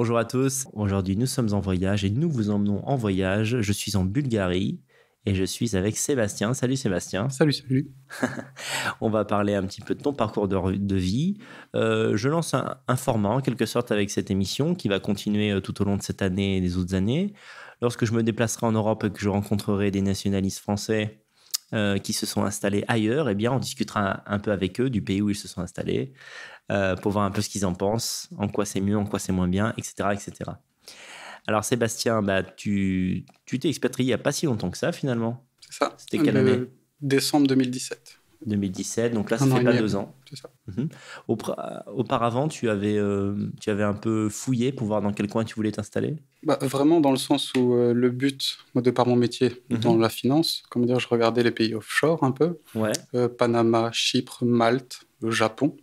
Bonjour à tous. Aujourd'hui, nous sommes en voyage et nous vous emmenons en voyage. Je suis en Bulgarie et je suis avec Sébastien. Salut Sébastien. Salut, salut. On va parler un petit peu de ton parcours de, vie. Euh, je lance un, format en quelque sorte avec cette émission qui va continuer euh, tout au long de cette année et des autres années. Lorsque je me déplacerai en Europe et que je rencontrerai des nationalistes français euh, qui se sont installés ailleurs, eh bien, on discutera un, peu avec eux du pays où ils se sont installés euh, pour voir un peu ce qu'ils en pensent, en quoi c'est mieux, en quoi c'est moins bien, etc., etc. Alors Sébastien, bah, tu t'es expatrié il n'y a pas si longtemps que ça finalement. C'est ça. C'était quelle année? Décembre 2017. 2017, donc là ça fait pas deux ans. Ça. Mhm. Auparavant, tu avais, euh, tu avais un peu fouillé pour voir dans quel coin tu voulais t'installer? Bah, Vraiment dans le sens où euh, le but, moi, de par mon métier mhm. dans la finance, comment dire, je regardais les pays offshore un peu. Ouais. Euh, Panama, Chypre, Malte, le Japon.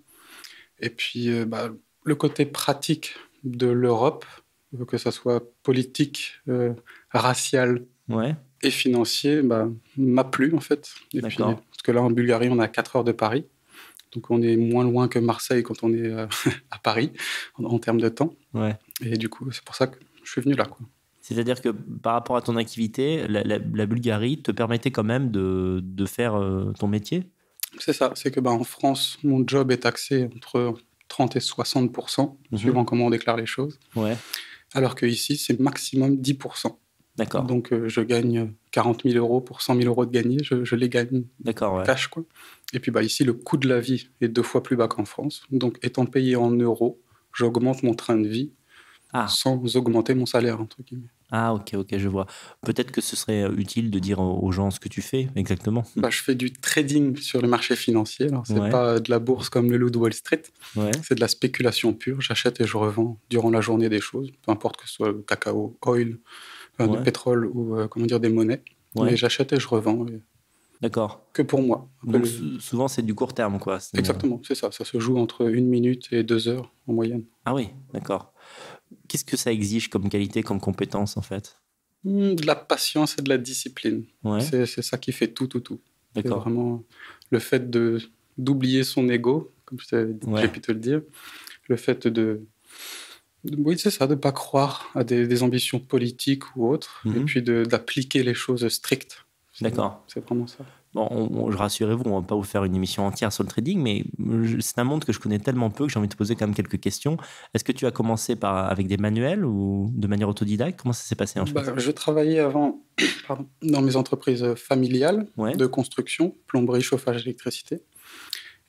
Et puis bah, le côté pratique de l'Europe, que ce soit politique, racial ouais. Et financier, bah, m'a plu en fait. Et puis, parce que là en Bulgarie, on a 4 heures de Paris. Donc on est moins loin que Marseille quand on est euh, à Paris en, termes de temps. Ouais. Et du coup, c'est pour ça que je suis venu là. C'est-à-dire que par rapport à ton activité, la, Bulgarie te permettait quand même de, de faire euh, ton métier? C'est ça. C'est que bah, en France, mon job est taxé entre 30 et 60 mhm. suivant comment on déclare les choses. Ouais. Alors qu'ici, c'est maximum 10 D'accord. Donc, euh, je gagne 40 000 euros pour 100 000 euros de gagné. Je, les gagne D'accord, cash, quoi. Et puis, bah, ici, le coût de la vie est deux fois plus bas qu'en France. Donc, étant payé en euros, j'augmente mon train de vie ah. sans augmenter mon salaire, entre guillemets. Ah, ok, ok, je vois. Peut-être que ce serait euh, utile de dire aux gens ce que tu fais exactement. Bah, je fais du trading sur le marché financier. Alors, c'est pas de la bourse comme le loup de Wall Street. Ouais. C'est de la spéculation pure. J'achète et je revends durant la journée des choses, peu importe que ce soit le cacao, oil, de pétrole ou euh, comment dire des monnaies. Mais j'achète et je revends. D'accord. Que pour moi. Donc, souvent, c'est du court terme, quoi. Exactement, c'est ça. Ça se joue entre une minute et deux heures en moyenne. Ah oui, d'accord. Qu'est-ce que ça exige comme qualité, comme compétence, en fait? Hmm, De la patience et de la discipline. Ouais. C'est ça qui fait tout, tout, tout. D'accord. vraiment le fait de d'oublier son ego, comme j'ai pu te le dire. Le fait de oui, c'est ça, de ne pas croire à des, ambitions politiques ou autres, et mhm. puis d'appliquer les choses strictes. D'accord. C'est vraiment ça. Bon, je rassurez-vous, on ne va pas vous faire une émission entière sur le trading, mais c'est un monde que je connais tellement peu que j'ai envie de te poser quand même quelques questions. Est-ce que tu as commencé par, avec des manuels ou de manière autodidacte? Comment ça s'est passé en fait? bah, Je travaillais avant dans mes entreprises familiales de construction, plomberie, chauffage, électricité.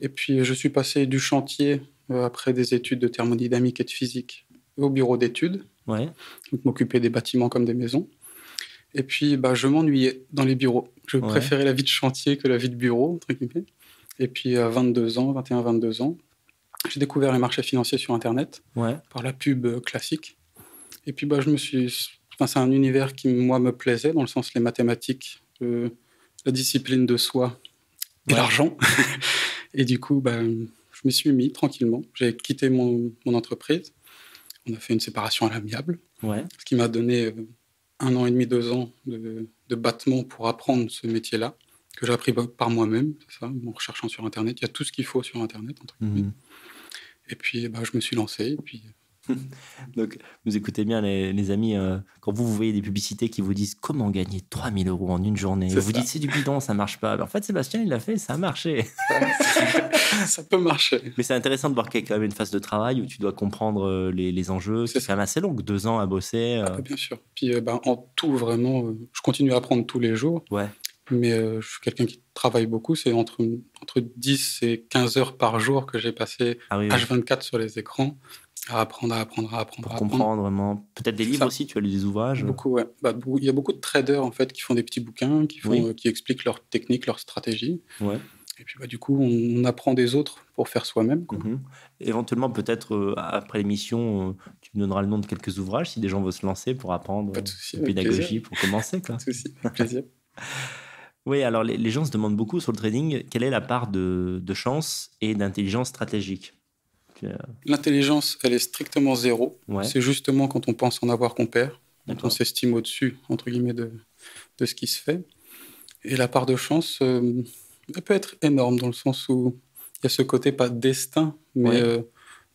Et puis je suis passé du chantier euh, après des études de thermodynamique et de physique au bureau d'études, ouais. m'occuper des bâtiments comme des maisons. Et puis, bah, je m'ennuyais dans les bureaux. Je préférais la vie de chantier que la vie de bureau, entre guillemets. Et puis, à 22 ans, 21, 22 ans, j'ai découvert les marchés financiers sur Internet, ouais. par la pub euh, classique. Et puis, bah, je me suis... Enfin, c'est un univers qui, moi, me plaisait, dans le sens les mathématiques, euh, la discipline de soi et l'argent. et du coup, bah, je m'y suis mis tranquillement. J'ai quitté mon, mon entreprise on a fait une séparation à l'amiable, ce qui m'a donné euh, un an et demi, deux ans de, battement pour apprendre ce métier-là, que j'ai appris par moi-même, ça, en recherchant sur Internet. Il y a tout ce qu'il faut sur Internet, entre mhm. Et puis, bah, je me suis lancé, et puis Donc, vous écoutez bien, les, amis, euh, quand vous, vous voyez des publicités qui vous disent comment gagner 3000 euros en une journée, vous dites c'est du bidon, ça marche pas. en fait, Sébastien, il l'a fait, ça a marché. ça peut marcher. Mais c'est intéressant de voir qu'il y a quand même une phase de travail où tu dois comprendre euh, les, enjeux. C'est quand même assez long, deux ans à bosser. Euh. Ah, bien sûr. Puis ben, en tout, vraiment, je continue à apprendre tous les jours. Ouais. Mais je suis quelqu'un qui travaille beaucoup. C'est entre, entre 10 et 15 heures par jour que j'ai passé ah H24 sur les écrans. À apprendre, à apprendre, à apprendre. Pour comprendre vraiment. Peut-être des livres aussi, tu as lu des ouvrages Beaucoup, ouais. Bah, il y a beaucoup de traders en fait qui font des petits bouquins, qui, font, qui expliquent leurs techniques, leurs stratégies. Ouais. Et puis bah, du coup, on, apprend des autres pour faire soi-même. Mhm. Éventuellement, peut-être euh, après l'émission, euh, tu me donneras le nom de quelques ouvrages si des gens veulent se lancer pour apprendre Pas de souci, pédagogie, pour commencer. Quoi. Pas de souci, avec plaisir. oui, alors les, les, gens se demandent beaucoup sur le trading quelle est la part de, de chance et d'intelligence stratégique? euh, L'intelligence, elle est strictement zéro. C'est justement quand on pense en avoir qu'on perd, quand on s'estime au-dessus, entre guillemets, de, de, ce qui se fait. Et la part de chance, euh, elle peut être énorme dans le sens où il y a ce côté, pas destin, mais euh,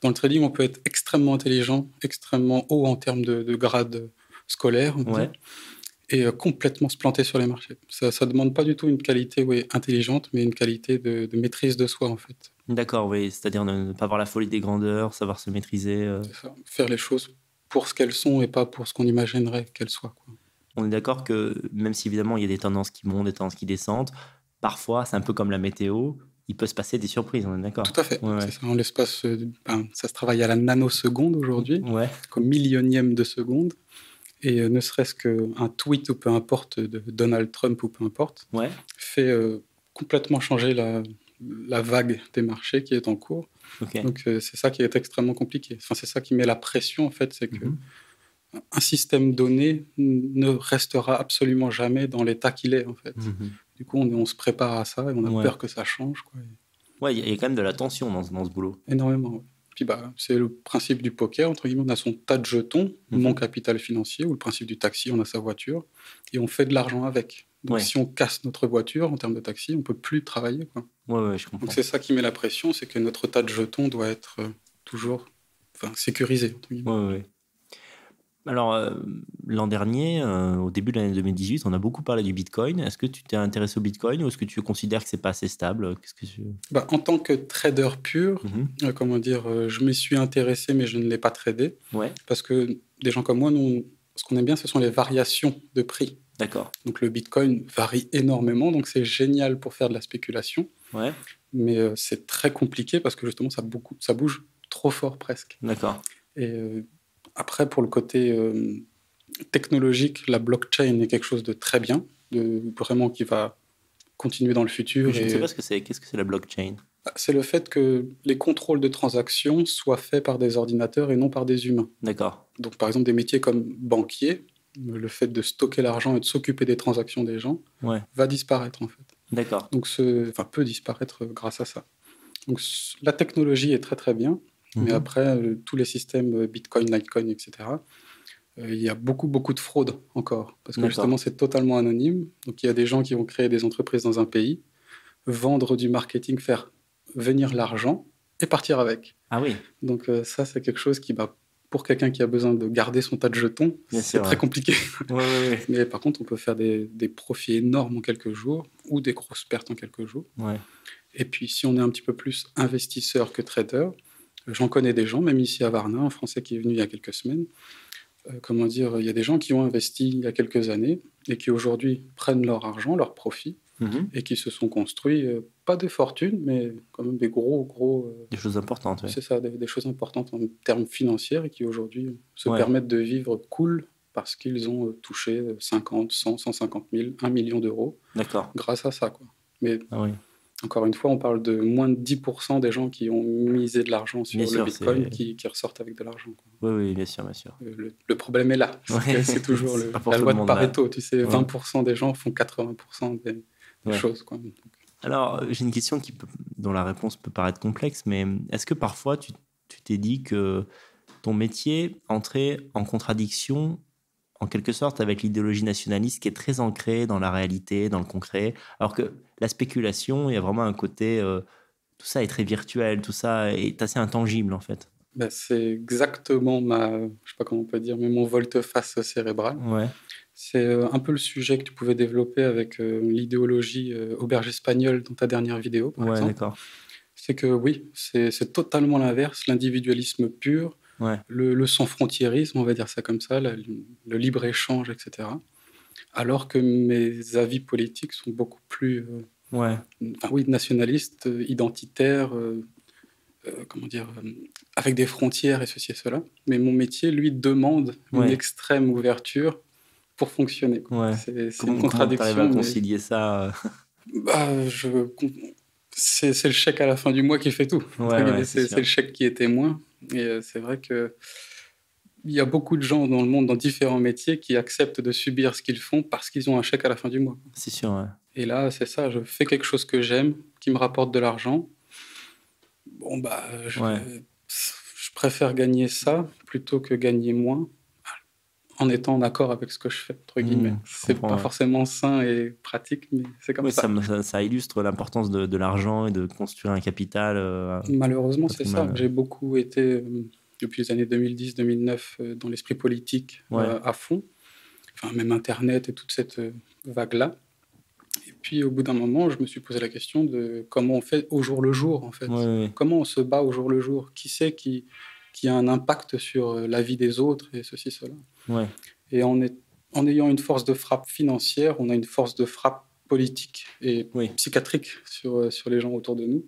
Dans le trading, on peut être extrêmement intelligent, extrêmement haut en termes de, grade scolaire, et euh, complètement se planter sur les marchés. Ça ne demande pas du tout une qualité intelligente, mais une qualité de, maîtrise de soi, en fait. D'accord, oui, c'est-à-dire ne pas avoir la folie des grandeurs, savoir se maîtriser. Euh. Faire les choses pour ce qu'elles sont et pas pour ce qu'on imaginerait qu'elles soient. Quoi. On est d'accord que même si évidemment il y a des tendances qui montent, des tendances qui descendent, parfois c'est un peu comme la météo, il peut se passer des surprises, on est d'accord Tout à fait. Ça, en l'espace, euh, ben, ça se travaille à la nanoseconde aujourd'hui, ouais. comme millionième de seconde. Et euh, ne serait-ce qu'un tweet ou peu importe de Donald Trump ou peu importe, fait euh, complètement changer la, la, vague des marchés qui est en cours. Donc c'est ça qui est extrêmement compliqué. Enfin, c'est ça qui met la pression en fait, c'est que mhm un système donné ne restera absolument jamais dans l'état qu'il est, en fait. Mhm. Du coup, on, se prépare à ça et on a peur que ça change. Quoi. Ouais, il y, a quand même de la tension dans, dans ce boulot. Énormément. Puis bah, c'est le principe du poker, entre guillemets, on a son tas de jetons, mhm. mon capital financier, ou le principe du taxi, on a sa voiture, et on fait de l'argent avec. Donc si on casse notre voiture en termes de taxi, on peut plus travailler. Quoi. Ouais, ouais, je comprends. Donc c'est ça qui met la pression, c'est que notre tas de jetons doit être euh, toujours sécurisé. Alors, euh, l'an dernier, euh, au début de l'année 2018, on a beaucoup parlé du Bitcoin. Est-ce que tu t'es intéressé au Bitcoin ou est-ce que tu considères que c'est pas assez stable? Qu'est-ce que bah, En tant que trader pur, mhm. comment dire, je m'y suis intéressé, mais je ne l'ai pas tradé. Ouais. Parce que des gens comme moi, nous, ce qu'on aime bien, ce sont les variations de prix. D'accord. Donc le Bitcoin varie énormément, donc c'est génial pour faire de la spéculation. Ouais. Mais c'est très compliqué parce que justement, ça, beaucoup, ça bouge trop fort presque. D'accord. Et après, pour le côté euh, technologique, la blockchain est quelque chose de très bien, de, vraiment qui va continuer dans le futur. je ne sais pas ce que c'est. Qu'est-ce que c'est la blockchain? Bah, C'est le fait que les contrôles de transactions soient faits par des ordinateurs et non par des humains. D'accord. Donc, par exemple, des métiers comme banquier, le fait de stocker l'argent et de s'occuper des transactions des gens va disparaître en fait. D'accord. Donc, ce, enfin, peut disparaître grâce à ça. Donc, la technologie est très très bien, mais mhm. après, euh, tous les systèmes euh, Bitcoin, Litecoin, etc., euh, il y a beaucoup, beaucoup de fraude encore. Parce que justement, c'est totalement anonyme. Donc, il y a des gens qui vont créer des entreprises dans un pays, vendre du marketing, faire venir l'argent et partir avec. Ah oui. Donc, ça, c'est quelque chose qui, bah, pour quelqu'un qui a besoin de garder son tas de jetons, c'est très compliqué. Mais par contre, on peut faire des, des, profits énormes en quelques jours ou des grosses pertes en quelques jours. Et puis, si on est un petit peu plus investisseur que trader, J'en connais des gens, même ici à Varna, un Français qui est venu il y a quelques semaines. Euh, comment dire, il y a des gens qui ont investi il y a quelques années et qui aujourd'hui prennent leur argent, leur profit, mhm. et qui se sont construits, euh, pas des fortunes, mais quand même des gros, gros. Euh, des choses importantes, C'est ça, des, choses importantes en termes financiers et qui aujourd'hui se permettent de vivre cool parce qu'ils ont touché 50, 100, 150 000, 1 million d'euros. Grâce à ça, quoi. Mais ah oui. Encore une fois, on parle de moins de 10% des gens qui ont misé de l'argent sur le Bitcoin qui, ressortent avec de l'argent. Oui, oui, bien sûr, bien sûr. Le, problème est là. C'est toujours la loi de Pareto. Tu sais, 20% des gens font 80% des, choses. Alors, j'ai une question qui dont la réponse peut paraître complexe, mais est-ce que parfois tu t'es dit que ton métier entrait en contradiction en quelque sorte avec l'idéologie nationaliste qui est très ancrée dans la réalité, dans le concret, alors que la spéculation, il y a vraiment un côté, euh, tout ça est très virtuel, tout ça est assez intangible en fait. Bah, c'est exactement ma, je sais pas comment on peut dire, mais mon volte-face cérébral. Ouais. C'est euh, un peu le sujet que tu pouvais développer avec euh, l'idéologie auberge espagnole dans ta dernière vidéo, par ouais, d'accord. C'est que oui, c'est totalement l'inverse, l'individualisme pur, le, sans-frontiérisme, on va dire ça comme ça, le, libre-échange, etc. Alors que mes avis politiques sont beaucoup plus euh, ouais. oui, nationalistes, identitaires, euh, euh, comment dire, avec des frontières et ceci et cela. Mais mon métier, lui, demande une extrême ouverture pour fonctionner. C'est une contradiction. Comment à concilier ça bah, je... C'est le chèque à la fin du mois qui fait tout. c'est le chèque qui est témoin. Et euh, c'est vrai que il y a beaucoup de gens dans le monde, dans différents métiers, qui acceptent de subir ce qu'ils font parce qu'ils ont un chèque à la fin du mois. C'est sûr, ouais. Et là, c'est ça, je fais quelque chose que j'aime, qui me rapporte de l'argent. Bon, bah, je, je, préfère gagner ça plutôt que gagner moins. En étant en accord avec ce que je fais, entre guillemets. Mmh, c'est pas ouais. forcément sain et pratique, mais c'est comme Oui, ça. ça, illustre l'importance de, de l'argent et de construire un capital. euh, Malheureusement, c'est ça. J'ai beaucoup été, euh, depuis les années 2010-2009, euh, dans l'esprit politique Ouais. à fond. Enfin, même Internet et toute cette vague-là. Et puis, au bout d'un moment, je me suis posé la question de comment on fait au jour le jour, en fait. ouais. Comment on se bat au jour le jour? Qui c'est qui, qui a un impact sur euh, la vie des autres et ceci, cela Ouais. Et en, est- en ayant une force de frappe financière, on a une force de frappe politique et Oui. psychiatrique sur, euh, sur les gens autour de nous.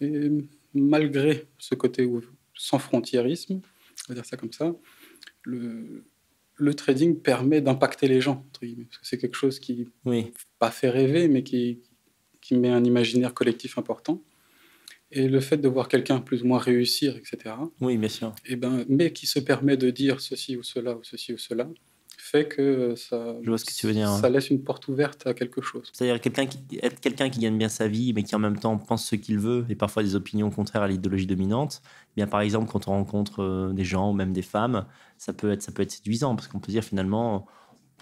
Et malgré ce côté sans frontiérisme, on va dire ça comme ça, le, le trading permet d'impacter les gens, parce que c'est quelque chose qui Oui. pas fait rêver, mais qui, qui met un imaginaire collectif important. Et le fait de voir quelqu'un plus ou moins réussir, etc., oui, bien sûr. et ben, mais qui se permet de dire ceci ou cela ou ceci ou cela, fait que ça, Je vois ce que tu veux dire, ça laisse une porte ouverte à quelque chose. C'est-à-dire quelqu'un qui, être quelqu'un qui gagne bien sa vie, mais qui en même temps pense ce qu'il veut, et parfois des opinions contraires à l'idéologie dominante. Eh Bien, par exemple, quand on rencontre euh, des gens ou même des femmes, ça peut être, ça peut être séduisant, parce qu'on peut dire finalement,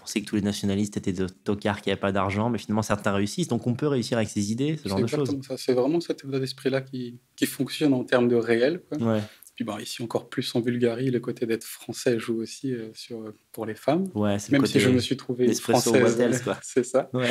pensait que tous les nationalistes étaient des tocards qui n'avaient pas d'argent, mais finalement certains réussissent, donc on peut réussir avec ses idées, ce genre de choses. C'est vraiment cet état d'esprit-là qui, qui fonctionne en termes de réel. quoi. Ouais, Puis bon, ici encore plus en Bulgarie, le côté d'être français joue aussi euh, sur, pour les femmes. ouais, c'est le Même si je me suis trouvé française, c'est ça. Ouais.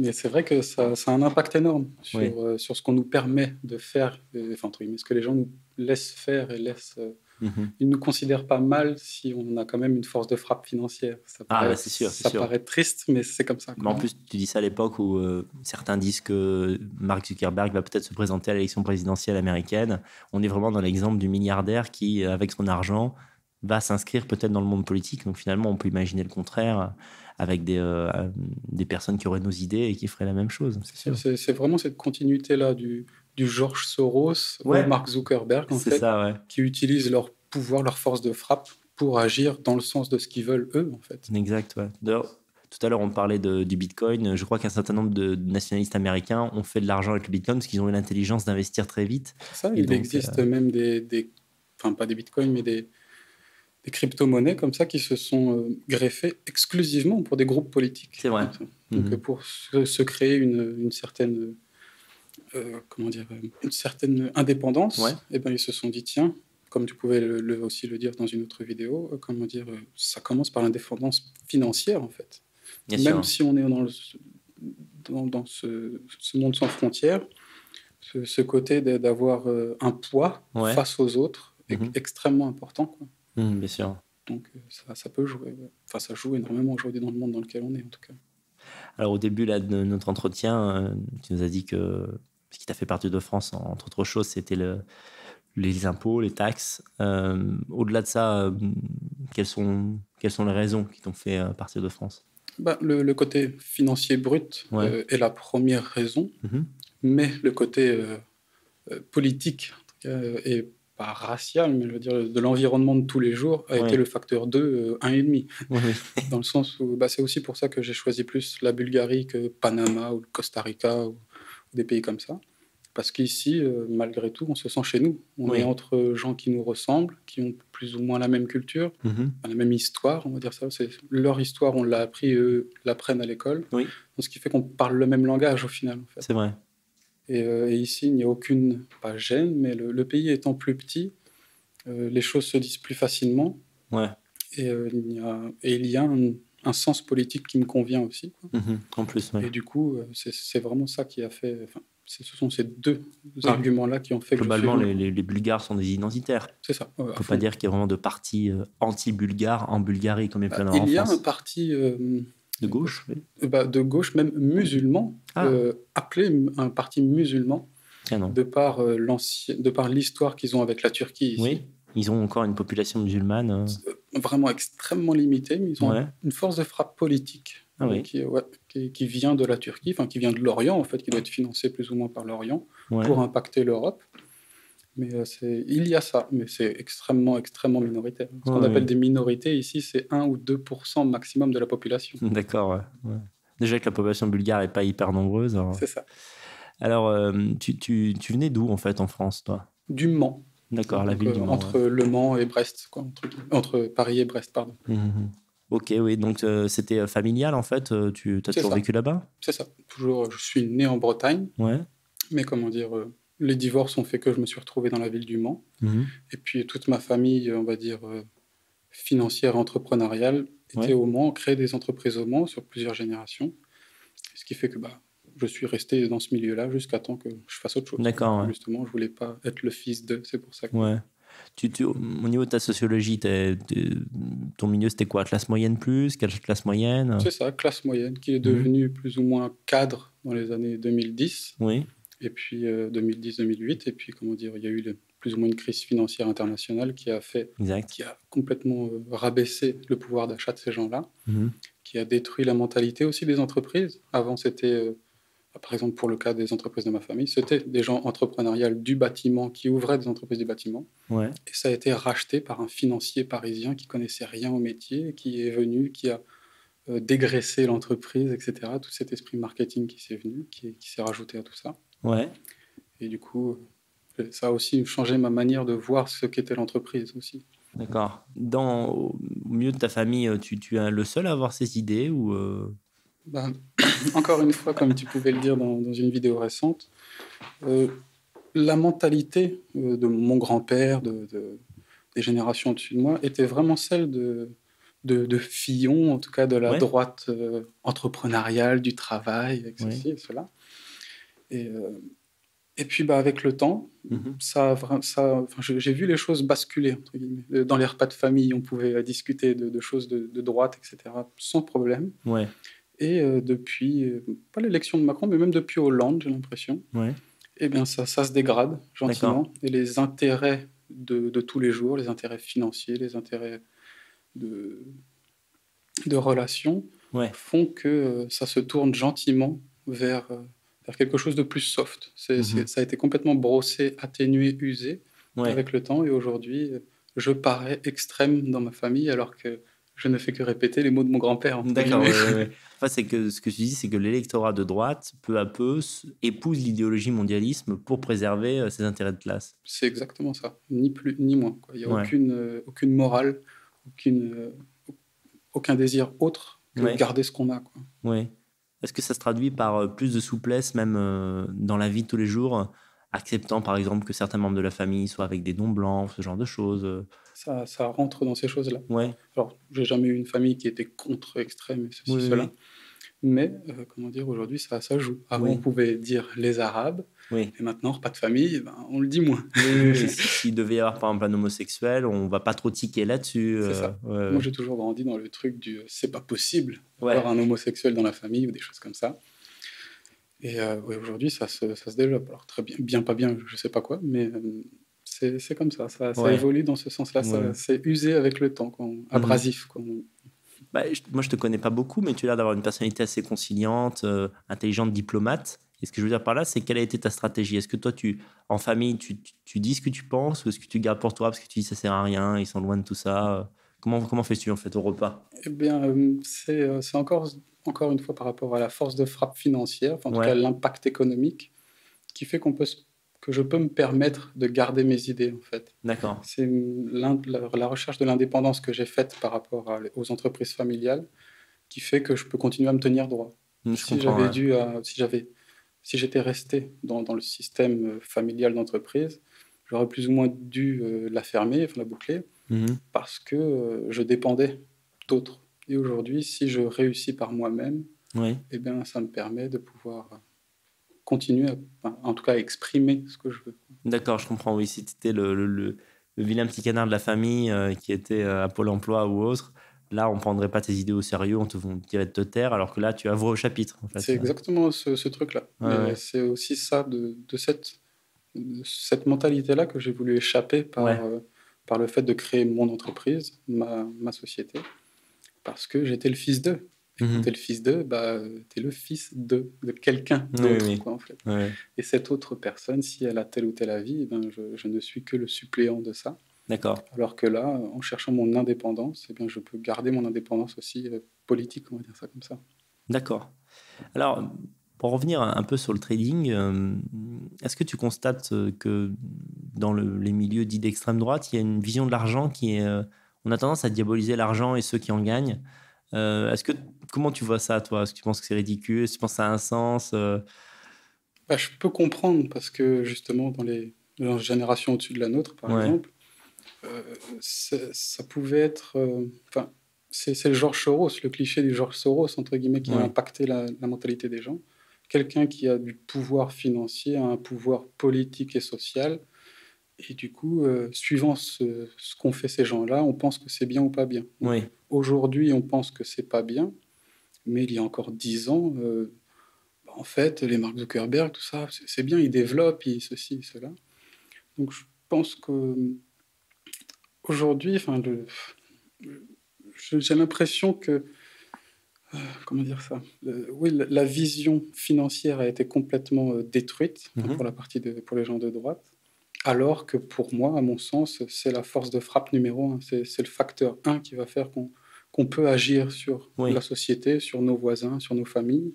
Mais c'est vrai que ça, ça a un impact énorme sur, Oui. euh, sur ce qu'on nous permet de faire, euh, enfin, entre guillemets, ce que les gens nous laissent faire et laissent. Mhm. ils ne nous considèrent pas mal si on a quand même une force de frappe financière. Ça Ah, paraît, bah, c'est sûr, ça sûr. paraît triste, mais c'est comme ça. Mais en plus, tu dis ça à l'époque où euh, certains disent que Mark Zuckerberg va peut-être se présenter à l'élection présidentielle américaine. On est vraiment dans l'exemple du milliardaire qui, euh, avec son argent, va s'inscrire peut-être dans le monde politique. Donc finalement, on peut imaginer le contraire euh, avec des, euh, des personnes qui auraient nos idées et qui feraient la même chose. C'est vraiment cette continuité-là du, du George Soros Ouais. au Mark Zuckerberg, en fait, ça, ouais. qui utilisent leur pouvoir, leur force de frappe pour agir dans le sens de ce qu'ils veulent eux, en fait. Exact, ouais. D'ailleurs, tout à l'heure, on parlait de- du Bitcoin. Je crois qu'un certain nombre de nationalistes américains ont fait de l'argent avec le Bitcoin parce qu'ils ont eu l'intelligence d'investir très vite. Ça, Et il donc, existe euh, même des, des- enfin pas des bitcoins, mais des, des crypto-monnaies comme ça qui se sont euh, greffées exclusivement pour des groupes politiques. C'est vrai. Donc Mhm. euh, pour se, se créer une, une certaine, euh, comment dire, euh, une certaine indépendance, Ouais. et ben ils se sont dit tiens, comme tu pouvais le, le- aussi le dire dans une autre vidéo, euh, comment dire, euh, ça commence par l'indépendance financière en fait. Bien Même sûr. si on est dans, le- dans, dans ce, ce monde sans frontières, ce, ce côté d'avoir un poids Ouais. face aux autres est Mhm. extrêmement important. quoi. Mhm, bien sûr. Donc ça, ça peut jouer. Enfin, ça joue énormément aujourd'hui dans le monde dans lequel on est, en tout cas. Alors au début là, de notre entretien, tu nous as dit que ce qui t'a fait partir de France, entre autres choses, c'était le, les impôts, les taxes. Euh, Au-delà de ça, euh, quelles, sont, quelles sont les raisons qui t'ont fait euh, partir de France? Bah, le, le côté financier brut Ouais. euh, est la première raison, Mhm. mais le côté politique, et pas racial, mais je veux dire de l'environnement de tous les jours, a Ouais. été le facteur 2, euh, 1,5. Oui, oui. Dans le sens où bah, c'est aussi pour ça que j'ai choisi plus la Bulgarie que Panama ou le Costa Rica ou des pays comme ça. Parce qu'ici, euh, malgré tout, on se sent chez nous. On Oui. est entre gens qui nous ressemblent, qui ont plus ou moins la même culture, Mhm. la même histoire, on va dire ça. Leur histoire, on l'a appris, eux l'apprennent à l'école. Oui. Ce qui fait qu'on parle le même langage au final. En fait. C'est vrai. Et, euh, et ici, il n'y a aucune, pas gêne, mais le, le pays étant plus petit, euh, les choses se disent plus facilement. Ouais. Et, euh, il y a, et il y a un, un sens politique qui me convient aussi. quoi. Mhm. En plus, ouais. Et du coup, euh, c'est vraiment ça qui a fait. Enfin, ce sont ces deux arguments-là qui ont fait que globalement, je suis les, Bulgares sont des identitaires. C'est ça. ouais, à peut fond. pas dire qu'il y a vraiment de parti euh, anti-bulgare en Bulgarie comme il peut y en avoir Bah, il y en a un France. parti euh, De gauche oui. bah, de gauche, même musulman, Ah. euh, appelé un parti musulman, Tiens, non. de par euh, l'ancien- de par l'histoire qu'ils ont avec la Turquie ici. Oui, ils ont encore une population musulmane. Vraiment extrêmement limitée, mais ils ont Ouais. une force de frappe politique Ah oui. qui, ouais, qui, qui vient de la Turquie, enfin qui vient de l'Orient en fait, qui doit être financée plus ou moins par l'Orient ouais. pour impacter l'Europe. Mais euh, il y a ça, mais c'est extrêmement, extrêmement minoritaire. Ce qu'on appelle des minorités ici, c'est 1 ou 2% maximum de la population. D'accord. Déjà que la population bulgare n'est pas hyper nombreuse. Alors, C'est ça. Alors, euh, tu, tu- tu venais d'où en fait en France, toi? Du Mans. D'accord, la ville du Mans. Entre Le Mans et Brest, quoi, entre, entre Paris et Brest, pardon. Mhm. Ok, oui, donc c'était familial en fait, tu as toujours vécu là-bas? C'est ça, toujours, je suis né en Bretagne, ouais. mais comment dire, les divorces ont fait que je me suis retrouvé dans la ville du Mans. Mhm. Et puis toute ma famille, on va dire, financière et entrepreneuriale était au Mans, créé des entreprises au Mans sur plusieurs générations. Ce qui fait que bah, je suis resté dans ce milieu-là jusqu'à temps que je fasse autre chose. D'accord. Justement, je voulais pas être le fils de, c'est pour ça que. Ouais. Tu, tu, au niveau de ta sociologie, ton milieu, c'était quoi? Classe moyenne plus? Quelle classe moyenne? C'est ça, classe moyenne, qui est devenue plus ou moins cadre dans les années 2010. Oui. Et puis 2010-2008. Et puis, comment dire, il y a eu plus ou moins une crise financière internationale qui a fait, exact. qui a complètement euh, rabaissé le pouvoir d'achat de ces gens-là, Mhm. qui a détruit la mentalité aussi des entreprises. Avant, c'était, euh, par exemple, pour le cas des entreprises de ma famille, c'était des gens entrepreneuriales du bâtiment qui ouvraient des entreprises du bâtiment. Ouais. Et ça a été racheté par un financier parisien qui connaissait rien au métier, qui est venu, qui a euh, dégraissé l'entreprise, etc. Tout cet esprit marketing qui s'est venu, qui, qui s'est rajouté à tout ça. Ouais. Et du coup, euh, ça a aussi changé ma manière de voir ce qu'était l'entreprise aussi. D'accord. Dans, au milieu de ta famille, euh, tu, tu es le seul à avoir ces idées ou euh, Ben, encore une fois, comme tu pouvais le dire dans, dans une vidéo récente, euh, la mentalité euh, de mon grand-père, de, de- des générations au-dessus de moi, était vraiment celle de, de, de Fillon, en tout cas de la Ouais. droite euh, entrepreneuriale, du travail, avec Ouais. ceci et cela. Et, euh, et puis, bah, avec le temps, Mhm. ça, j'ai vu les choses basculer. Entre guillemets. Dans les repas de famille, on pouvait discuter de, de choses de, de droite, etc., sans problème. Ouais. Et euh, depuis, euh, pas l'élection de Macron, mais même depuis Hollande, j'ai l'impression, Ouais. eh bien, ça, ça se dégrade gentiment. Et les intérêts de, de tous les jours, les intérêts financiers, les intérêts de, de relations, Ouais. font que euh, ça se tourne gentiment vers, vers quelque chose de plus soft. Mhm. ça a été complètement brossé, atténué, usé Ouais. avec le temps. Et aujourd'hui, je parais extrême dans ma famille alors que je ne fais que répéter les mots de mon grand-père. D'accord. ouais, ouais. Enfin, c'est que ce que tu dis, c'est que l'électorat de droite, peu à peu, épouse l'idéologie mondialisme pour préserver euh, ses intérêts de classe. C'est exactement ça, ni plus ni moins. quoi. Il n'y a Ouais. aucune, euh, aucune morale, aucune, euh, aucun désir autre que de garder ce qu'on a. Oui. Est-ce que ça se traduit par plus de souplesse, même euh, dans la vie de tous les jours, acceptant par exemple que certains membres de la famille soient avec des noms blancs, ce genre de choses euh, Ça, ça rentre dans ces choses-là. Ouais. Alors, j'ai jamais eu une famille qui était contre-extrême et ceci, Oui, oui, cela. oui. Mais, euh, comment dire, aujourd'hui, ça, ça joue. Avant, Oui. on pouvait dire les Arabes, Oui. et maintenant, repas de famille, ben, on le dit moins. Si- S'il devait y avoir par exemple un homosexuel, on va pas trop tiquer là-dessus. C'est euh, ça. ouais, Moi, j'ai toujours grandi dans le truc du euh, c'est pas possible Ouais. d'avoir un homosexuel dans la famille ou des choses comme ça. Et euh, aujourd'hui, ça se, ça se développe. Alors, très bien, bien, pas bien, je sais pas quoi, mais euh, c'est comme ça. Ça, ça Ouais. évolue dans ce sens-là. Ouais. C'est usé avec le temps, quoi, abrasif. quoi. Bah, je- moi, je te connais pas beaucoup, mais tu as l'air d'avoir une personnalité assez conciliante, euh, intelligente, diplomate. Et ce que je veux dire par là, c'est quelle a été ta stratégie? Est-ce que toi, tu, en famille, tu, tu- tu dis ce que tu penses ou est-ce que tu gardes pour toi parce que tu dis ça sert à rien, ils sont loin de tout ça? Comment, comment fais-tu en fait au repas? Eh bien, c'est encore, encore une fois par rapport à la force de frappe financière, enfin, en tout cas l'impact économique, qui fait qu'on peut, se- que je peux me permettre de garder mes idées, en fait. D'accord. C'est la, la recherche de l'indépendance que j'ai faite par rapport à- aux entreprises familiales qui fait que je peux continuer à me tenir droit. Je si j'avais ouais. dû, à- si j'avais, si j'étais resté dans, dans le système euh, familial d'entreprise, j'aurais plus ou moins dû euh, la fermer, enfin la boucler, Mhm. parce que euh, je dépendais d'autres. Et aujourd'hui, si je réussis par moi-même, Oui. eh bien, ça me permet de pouvoir continuer, à, en tout cas, à exprimer ce que je veux. D'accord, je comprends. Oui, si tu étais le, le- le- le vilain petit canard de la famille euh, qui était euh, à Pôle emploi ou autre, là, on prendrait pas tes idées au sérieux, on te dirait de te taire, alors que là, tu avoues au chapitre. En fait. C'est exactement ce, ce truc-là. Ouais. C'est aussi ça, de, de cette, de cette mentalité-là que j'ai voulu échapper par, Ouais. euh, par le fait de créer mon entreprise, ma, ma société, parce que j'étais le fils d'eux. Et Mhm. quand t'es le fils d'eux, bah, t'es le fils de, de quelqu'un d'autre, oui. quoi, en fait. Et cette autre personne, si elle a tel ou tel avis, eh ben, je, je ne suis que le suppléant de ça. D'accord. Alors que là, en cherchant mon indépendance, eh bien, je peux garder mon indépendance aussi euh, politique, on va dire ça comme ça. D'accord. Alors, pour revenir un peu sur le trading, euh, est-ce que tu constates que dans les milieux dits d'extrême droite, il y a une vision de l'argent qui est. on a tendance à diaboliser l'argent et ceux qui en gagnent. est-ce que comment tu vois ça, toi? Est-ce que tu penses que c'est ridicule? Est-ce que tu penses que ça a un sens bah, Je peux comprendre parce que justement, dans les, générations au-dessus de la nôtre, par exemple, ça pouvait être. Enfin, c'est le George Soros, le cliché du George Soros, entre guillemets, qui a impacté la, mentalité des gens. Quelqu'un qui a du pouvoir financier, un pouvoir politique et social. Et du coup, euh, suivant ce, qu'ont fait ces gens-là, on pense que c'est bien ou pas bien. Aujourd'hui, on pense que c'est pas bien, mais il y a encore dix ans, euh, bah, en fait, les Mark Zuckerberg, tout ça, c'est bien, ils développent, ils ceci, cela. Donc, je pense que aujourd'hui, enfin, j'ai l'impression que euh, comment dire ça Oui, la, vision financière a été complètement euh, détruite mhm. pour la partie de, pour les gens de droite, alors que pour moi, à mon sens, c'est la force de frappe numéro un. C'est le facteur 1 qui va faire qu'on peut agir sur la société, sur nos voisins, sur nos familles.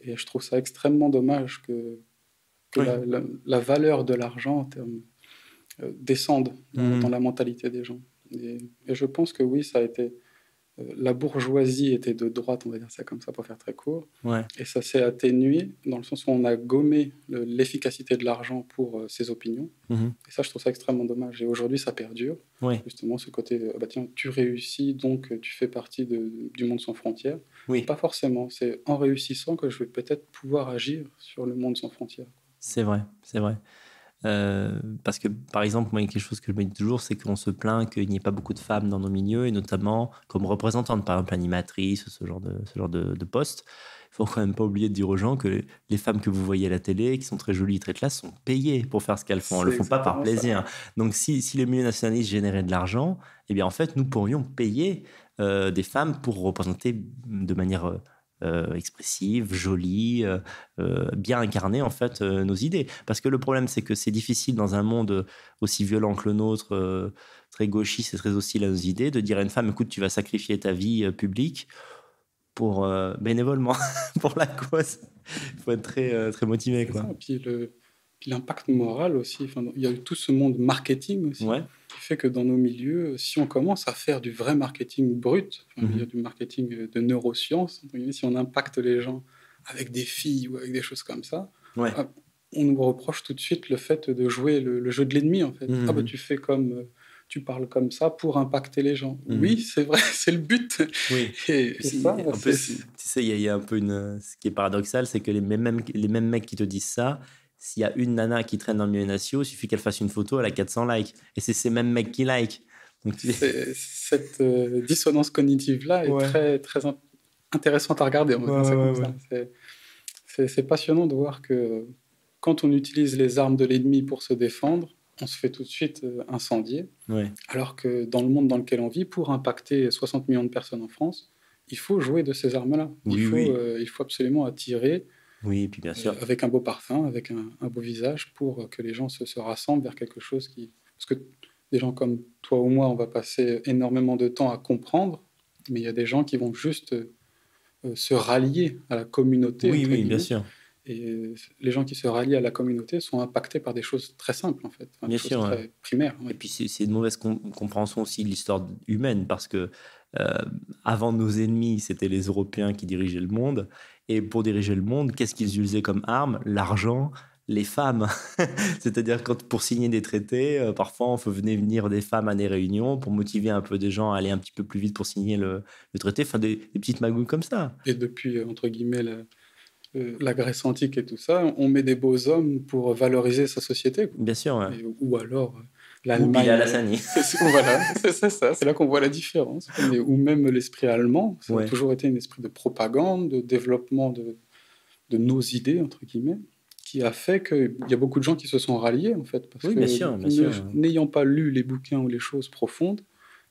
Et je trouve ça extrêmement dommage que, la, valeur de l'argent en termes euh, descende mhm. dans, la mentalité des gens. Et, je pense que oui, ça a été. Euh, la bourgeoisie était de droite, on va dire ça comme ça pour faire très court. Et ça s'est atténué dans le sens où on a gommé l'efficacité de l'argent pour euh, ses opinions. Mhm. Et ça, je trouve ça extrêmement dommage. Et aujourd'hui, ça perdure. Justement, ce côté, euh, bah tiens, tu réussis, donc tu fais partie du monde sans frontières. Oui. Pas forcément. C'est en réussissant que je vais peut-être pouvoir agir sur le monde sans frontières. C'est vrai, c'est vrai. Euh, parce que, par exemple, moi, il y a quelque chose que je me dis toujours, c'est qu'on se plaint qu'il n'y ait pas beaucoup de femmes dans nos milieux, et notamment comme représentantes, par exemple, animatrices, ce genre de, ce genre de, de poste. Il faut quand même pas oublier de dire aux gens que les femmes que vous voyez à la télé, qui sont très jolies, très classes, sont payées pour faire ce qu'elles font. Elles le font pas par plaisir. Donc, si, si les milieux nationalistes généraient de l'argent, eh bien, en fait, nous pourrions payer euh, des femmes pour représenter de manière euh, expressive, jolie, euh, euh, bien incarner en fait nos idées. Parce que le problème, c'est que c'est difficile dans un monde aussi violent que le nôtre, très gauchiste et très hostile à nos idées, de dire à une femme, écoute, tu vas sacrifier ta vie publique pour bénévolement pour la cause. Il faut être très très motivé quoi. puis le l'impact moral aussi. Enfin, il y a tout ce monde marketing aussi qui fait que dans nos milieux, si on commence à faire du vrai marketing brut, il y a mhm. du marketing de neurosciences, si on impacte les gens avec des filles ou avec des choses comme ça, ah, on nous reproche tout de suite le fait de jouer le, jeu de l'ennemi en fait. Mhm. Ah bah tu fais comme tu parles comme ça pour impacter les gens. Mhm. Oui, c'est vrai, c'est le but. Oui. Et, ça, en plus, tu sais, il y, a un peu une. Ce qui est paradoxal, c'est que les mêmes, les mêmes mecs qui te disent ça, s'il y a une nana qui traîne dans le milieu national, il suffit qu'elle fasse une photo, elle a 400 likes. Et c'est ces mêmes mecs qui like. Donc, cette euh, dissonance cognitive-là est très, très intéressante à regarder. c'est passionnant de voir que quand on utilise les armes de l'ennemi pour se défendre, on se fait tout de suite euh, incendier. Alors que dans le monde dans lequel on vit, pour impacter 60 millions de personnes en France, il faut jouer de ces armes-là. il, faut, euh, il faut absolument attirer oui, puis bien sûr. avec un beau parfum, avec un, beau visage, pour que les gens se, se, rassemblent vers quelque chose qui. Parce que des gens comme toi ou moi, on va passer énormément de temps à comprendre, mais il y a des gens qui vont juste euh, se rallier à la communauté. Oui, oui, bien sûr. Et les gens qui se rallient à la communauté sont impactés par des choses très simples, en fait. Bien sûr. Très primaires. Et puis, c'est une mauvaise compréhension aussi de l'histoire humaine, parce que euh, avant nos ennemis, c'était les Européens qui dirigeaient le monde. Et pour diriger le monde, qu'est-ce qu'ils utilisaient comme arme L'argent, les femmes. C'est-à-dire quand pour signer des traités, euh, parfois on fait venir des femmes à des réunions pour motiver un peu des gens à aller un petit peu plus vite pour signer le, traité. Enfin, des, petites magouilles comme ça. Et depuis, euh, entre guillemets, la, Grèce antique et tout ça, on met des beaux hommes pour valoriser sa société. Bien sûr. ou alors l'Allemagne. voilà, c'est ça, c'est là qu'on voit la différence. ou même l'esprit allemand, ça a toujours été un esprit de propagande, de développement de, de nos idées, entre guillemets, qui a fait qu'il y a beaucoup de gens qui se sont ralliés, en fait. Parce oui, bien sûr, bien sûr. N'ayant pas lu les bouquins ou les choses profondes,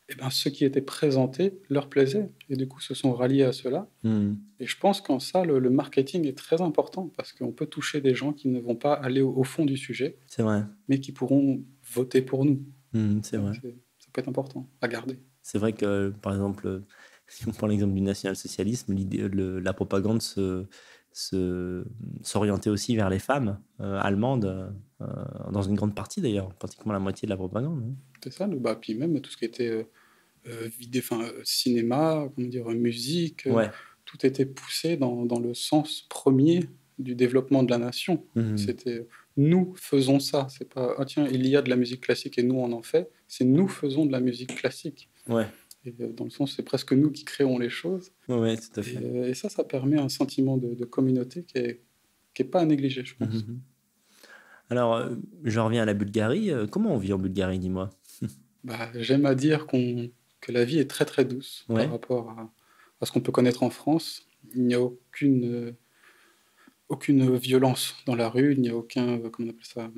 eh ben, ce qui était présenté leur plaisait. Et du coup, se sont ralliés à cela. Hmm. Et je pense qu'en ça, le, marketing est très important parce qu'on peut toucher des gens qui ne vont pas aller au, au fond du sujet. C'est vrai. Mais qui pourront voter pour nous. Hmm, c'est vrai. Ça peut être important à garder. C'est vrai que, par exemple, si on prend l'exemple du national-socialisme, la propagande se, s'orienter aussi vers les femmes allemandes, dans une grande partie d'ailleurs, pratiquement la moitié de la propagande. Hein. C'est ça, bah, puis même tout ce qui était vidé, cinéma, comment dire, musique, tout était poussé dans, dans, le sens premier du développement de la nation. Mmh C'était nous faisons ça. C'est pas ah, tiens, il y a de la musique classique et nous on en fait. C'est nous faisons de la musique classique. Ouais. Et euh, dans le sens, c'est presque nous qui créons les choses. Ouais, tout à fait. Et, euh, ça, ça permet un sentiment de, communauté qui est, qui est pas à négliger, je pense. Mmh, mmh. Alors, euh, je reviens à la Bulgarie. Comment on vit en Bulgarie, dis-moi? Bah, J'aime à dire qu'on que la vie est très très douce par rapport à, à ce qu'on peut connaître en France. Il n'y a aucune aucune violence dans la rue, il n'y a aucun, euh, comment on appelle ça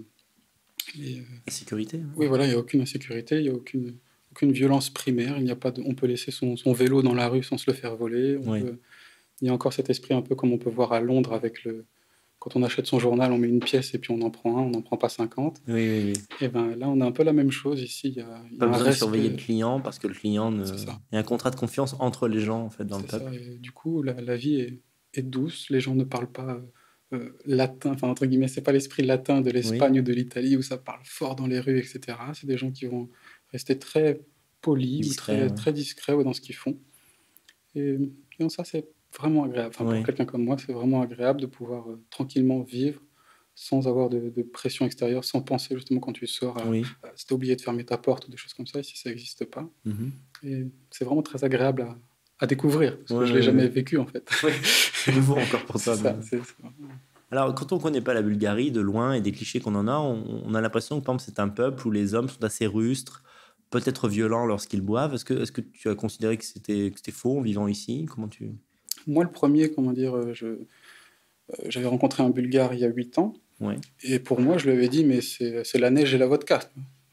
euh, Insécurité hein. Oui, voilà, il n'y a aucune insécurité, il n'y a aucune, aucune violence primaire, il n'y a pas de, on peut laisser son, son, vélo dans la rue sans se le faire voler. il y a encore cet esprit un peu comme on peut voir à Londres avec le, quand on achète son journal, on met une pièce et puis on en prend un, on n'en prend pas 50. Oui, oui, oui. Et ben là, on a un peu la même chose ici. Il y a, il y pas besoin de surveiller le client parce que le client, ne... il y a un contrat de confiance entre les gens en fait dans le peuple. du coup, la, la vie est, est, douce, les gens ne parlent pas euh, latin, enfin entre guillemets, c'est pas l'esprit latin de l'Espagne ou de l'Italie où ça parle fort dans les rues, etc. C'est des gens qui vont rester très polis, très, très discrets dans ce qu'ils font. Et, ça, c'est vraiment agréable. Enfin, Pour quelqu'un comme moi, c'est vraiment agréable de pouvoir euh, tranquillement vivre sans avoir de, pression extérieure, sans penser justement quand tu sors à, oui. oublié de fermer ta porte ou des choses comme ça, si ça n'existe pas. Mhm. Et c'est vraiment très agréable à, à découvrir, parce que je ne l'ai jamais vécu en fait. C'est nouveau encore pour ça. Alors, quand on ne connaît pas la Bulgarie de loin et des clichés qu'on en a, on, a l'impression que c'est un peuple où les hommes sont assez rustres, peut-être violents lorsqu'ils boivent. Est-ce que, est que tu as considéré que c'était faux en vivant ici? Comment tu... Moi, le premier, comment dire, euh, euh, j'avais rencontré un Bulgare il y a 8 ans. Ouais. Et pour moi, je lui avais dit, mais c'est la neige et la vodka.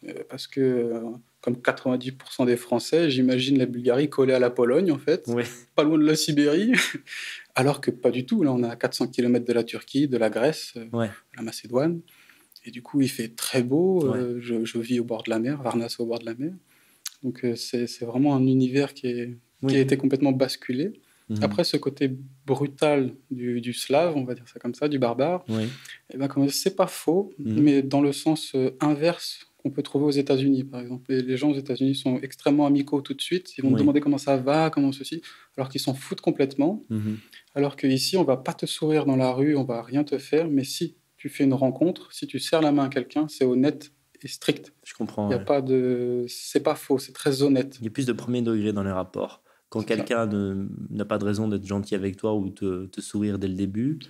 Euh, parce que comme 90% des Français, j'imagine la Bulgarie collée à la Pologne, en fait, pas loin de la Sibérie, alors que pas du tout. Là, on est à 400 km de la Turquie, de la Grèce, de euh, la Macédoine. Et du coup, il fait très beau. Euh, je, vis au bord de la mer, Varnas au bord de la mer. Donc, euh, c'est vraiment un univers qui, est, qui a été complètement basculé. Mhm. Après, ce côté brutal du, du, slave, on va dire ça comme ça, du barbare, oui. eh ben, c'est pas faux, mhm. mais dans le sens inverse qu'on peut trouver aux États-Unis, par exemple. les gens aux États-Unis sont extrêmement amicaux tout de suite. Ils vont te demander comment ça va, comment ceci, alors qu'ils s'en foutent complètement. Mhm. Alors qu'ici, on va pas te sourire dans la rue, on va rien te faire, mais si tu fais une rencontre, si tu serres la main à quelqu'un, c'est honnête et strict. Je comprends. Il y a pas de, c'est pas faux, c'est très honnête. Il y a plus de premier degré dans les rapports. Quand quelqu'un n'a pas de raison d'être gentil avec toi ou te, te sourire dès le début,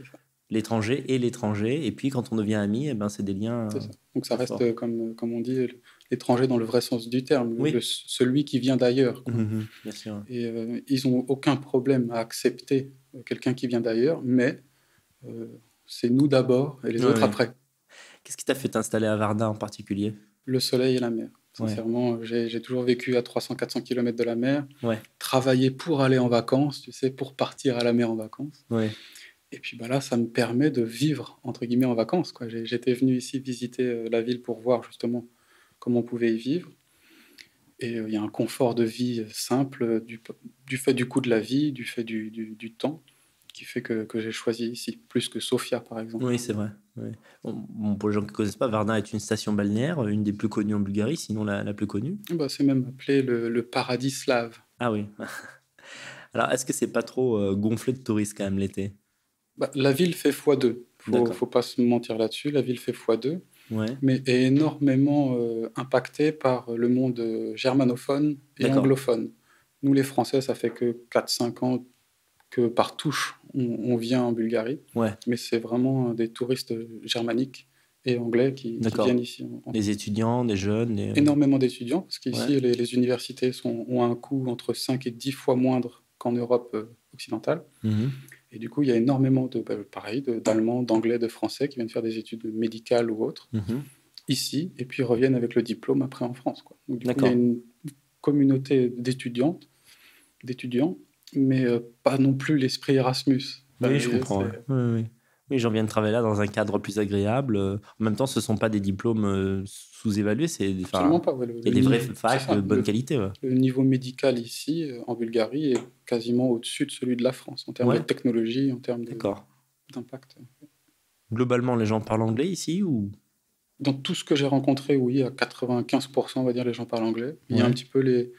l'étranger et l'étranger. Et puis, quand on devient ami, eh ben, c'est des liens. Donc, ça reste, comme, comme on dit, l'étranger dans le vrai sens du terme, celui qui vient d'ailleurs. Mhm, mhm, et euh, ils n'ont aucun problème à accepter euh, quelqu'un qui vient d'ailleurs, mais euh, c'est nous d'abord et les autres après. Qu'est-ce qui t'a fait t'installer à Varda en particulier? Le soleil et la mer. Sincèrement, j'ai toujours vécu à 300-400 km de la mer. Travailler pour aller en vacances, tu sais, pour partir à la mer en vacances. Ouais. Et puis bah là, ça me permet de vivre, entre guillemets, en vacances. J'étais venu ici visiter euh, la ville pour voir justement comment on pouvait y vivre. Et euh, il y a un confort de vie simple du, du, fait du coût de la vie, du fait du, du, temps, qui fait que, que j'ai choisi ici, plus que Sofia, par exemple. Oui, c'est vrai. Bon, pour les gens qui ne connaissent pas, Varna est une station balnéaire, une des plus connues en Bulgarie, sinon la, la plus connue. Bah, c'est même appelé le, le, paradis slave. Ah oui. Alors, est-ce que c'est pas trop euh, gonflé de touristes quand même l'été? Bah, la ville fait x2. Il ne faut pas se mentir là-dessus. La ville fait x2. Mais est énormément euh, impactée par le monde germanophone et anglophone. Nous, les Français, ça fait que 4-5 ans que par touche, on, vient en Bulgarie. Mais c'est vraiment des touristes germaniques et anglais qui, viennent ici. Des étudiants, des jeunes Énormément d'étudiants, parce qu'ici, les, universités sont, ont un coût entre 5 et 10 fois moindre qu'en Europe euh, occidentale. Mhm. Et du coup, il y a énormément de, bah, pareil, d'Allemands, d'Anglais, de Français qui viennent faire des études médicales ou autres mhm. ici, et puis reviennent avec le diplôme après en France. Quoi. Donc, du coup, il y a une communauté d'étudiantes, d'étudiants, mais euh, pas non plus l'esprit Erasmus. Oui, je comprends. Oui, oui. Oui, j'en viens de travailler là dans un cadre plus agréable. En même temps, ce ne sont pas des diplômes euh, sous-évalués, c'est des, pas. des vraies facs de bonne qualité. Le niveau médical ici, euh, en Bulgarie, est quasiment au-dessus de celui de la France, en termes de technologie, en termes d'impact. Globalement, les gens parlent anglais ici ou? Dans tout ce que j'ai rencontré, oui, à 95%, on va dire, les gens parlent anglais. Il y a Ouais. un petit peu les,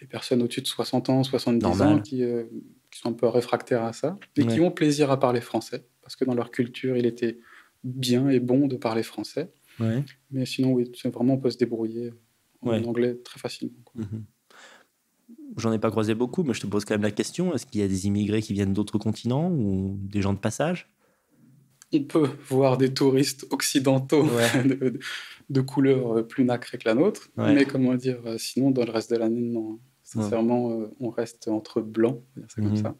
les personnes au-dessus de 60 ans, 70 Normal. ans qui, euh, qui sont un peu réfractaires à ça et qui Ouais. ont plaisir à parler français parce que dans leur culture, il était bien et bon de parler français. Ouais. Mais sinon, oui, c'est vraiment, on peut se débrouiller en Ouais. anglais très facilement. Mhm. J'en ai pas croisé beaucoup, mais je te pose quand même la question est-ce qu'il y a des immigrés qui viennent d'autres continents ou des gens de passage? On peut voir des touristes occidentaux Ouais. de, de couleurs euh, plus nacrées que la nôtre, mais comment dire, euh, sinon, dans le reste de l'année, non. Sincèrement, euh, on reste entre blancs, ça comme Mhm. ça.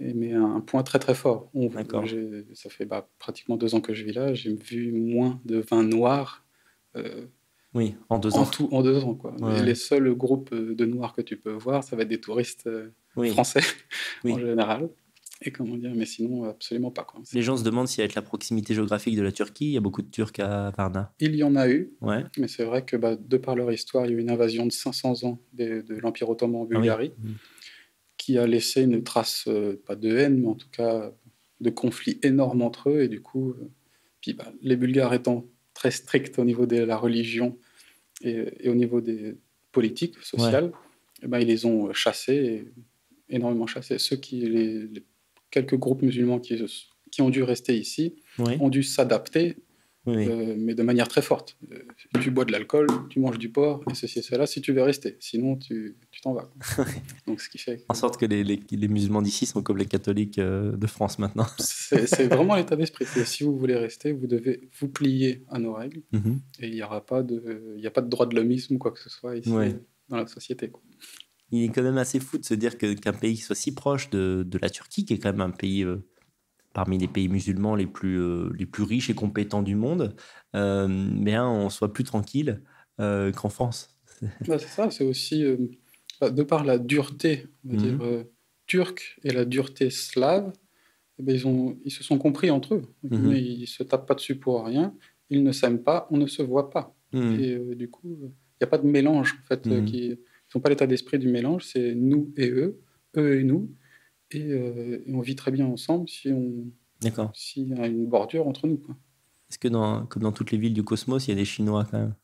Mais un, point très très fort. On- Ça fait bah, pratiquement deux ans que je vis là, j'ai vu moins de vins noirs euh, Oui, en deux en ans. tout en deux ans. Quoi. Ouais. Et les seuls groupes euh, de noirs que tu peux voir, ça va être des touristes euh, Oui. français Oui. en général. Et comment dire, mais sinon, absolument pas. Quoi. Les gens se demandent si avec la proximité géographique de la Turquie, il y a beaucoup de Turcs à Varna. Il y en a eu, Ouais. mais c'est vrai que bah, de par leur histoire, il y a eu une invasion de 500 ans de l'Empire ottoman en Ah oui. Qui a laissé une trace, euh, pas de haine, mais en tout cas de conflits énormes entre eux. Et du coup, euh, puis, bah, les Bulgares étant très stricts au niveau de la religion et, et au niveau des politiques, sociales, eh ben, ils les ont euh, chassés, et énormément chassés. Ceux qui, les, les quelques groupes musulmans qui, qui ont dû rester ici ont dû s'adapter oui, euh, mais de manière très forte. Euh, tu bois de l'alcool, tu manges du porc, et ceci et cela, si tu veux rester. Sinon, tu tu t'en vas. Donc, ce qui fait que En sorte que les, les- les musulmans d'ici sont comme les catholiques euh, de France maintenant. c'est c'est vraiment l'état d'esprit. Si vous voulez rester, vous devez vous plier à nos règles, Mhm. et il n'y aura pas de, il y a pas de droit de l'homisme ou quoi que ce soit ici Ouais. dans la société. quoi. Il est quand même assez fou de se dire que- qu'un pays soit si proche de, de la Turquie, qui est quand même un pays euh, parmi les pays musulmans les plus, euh, les plus riches et compétents du monde, euh, mais hein, on soit plus tranquille euh, qu'en France. Bah, c'est ça, c'est aussi, euh, bah, de par la dureté, on va Mhm. dire, turque et la dureté slave, eh ben, ils, ont, ils se sont compris entre eux. Mhm. Ils se tapent pas dessus pour rien, ils ne s'aiment pas, on ne se voit pas. Mhm. Et du coup, il n'y a pas de mélange, en fait. qui, ils n'ont pas l'état d'esprit du mélange, c'est nous et eux, eux et nous. Et, euh, et on vit très bien ensemble si on D'accord. s'il y a une bordure entre nous. Quoi. Est-ce que dans, comme dans toutes les villes du cosmos, il y a des Chinois quand même?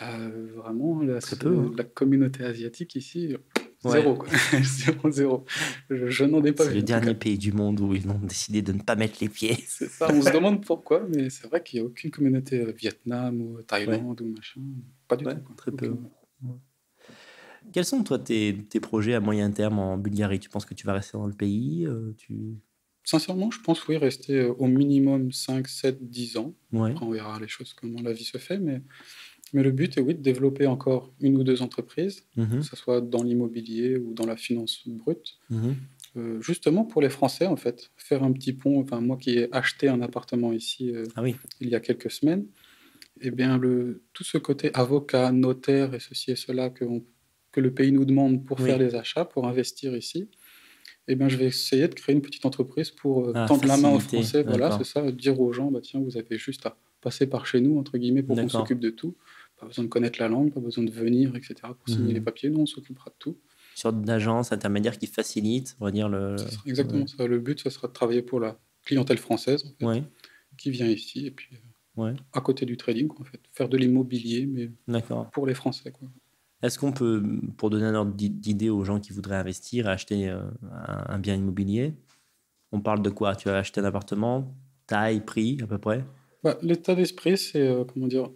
Bah, euh, vraiment, la, Très peu, hein. la communauté asiatique ici, Ouais. zéro. Quoi. zéro, zéro. Je, je n'en ai pas C'est vu. le dernier cas. pays du monde où ils ont décidé de ne pas mettre les pieds. C'est ça, on se demande pourquoi, mais c'est vrai qu'il n'y a aucune communauté euh, Vietnam ou Thaïlande ou machin. Pas du Ouais, tout. quoi. très peu. Quels sont, toi, tes, tes projets à moyen terme en Bulgarie? Tu penses que tu vas rester dans le pays euh, tu... Sincèrement, je pense oui, rester euh, au minimum 5, 7, 10 ans. Ouais. Après, on verra les choses, comment la vie se fait. Mais, mais le but est oui, de développer encore une ou deux entreprises, Mhm, que ce soit dans l'immobilier ou dans la finance brute. mhm. Euh, justement pour les Français, en fait. Faire un petit pont. Enfin, moi qui ai acheté un appartement ici euh, Ah oui. il y a quelques semaines, eh bien, le, tout ce côté avocat, notaire et ceci et cela que, on- que le pays nous demande pour Oui. faire les achats, pour investir ici, eh bien, je vais essayer de créer une petite entreprise pour euh, Ah, tendre la main aux Français. Voilà, c'est ça, dire aux gens, bah, tiens, vous avez juste à passer par chez nous, entre guillemets, pour qu'on s'occupe de tout. Pas besoin de connaître la langue, pas besoin de venir, etc., pour signer Mhm. les papiers. Nous, on s'occupera de tout. Une sorte d'agence intermédiaire qui facilite, on va dire, le. Exactement ça. Le but, ce sera de travailler pour la clientèle française, en fait, Ouais, qui vient ici, et puis euh, ouais, à côté du trading, quoi, en fait. Faire de l'immobilier, mais pour les Français, quoi. Est-ce qu'on peut, pour donner un ordre d'i- d'idée aux gens qui voudraient investir et acheter euh, un, bien immobilier, on parle de quoi? Tu vas acheter un appartement, taille, prix à peu près? Bah, L'état d'esprit, c'est, euh, comment dire,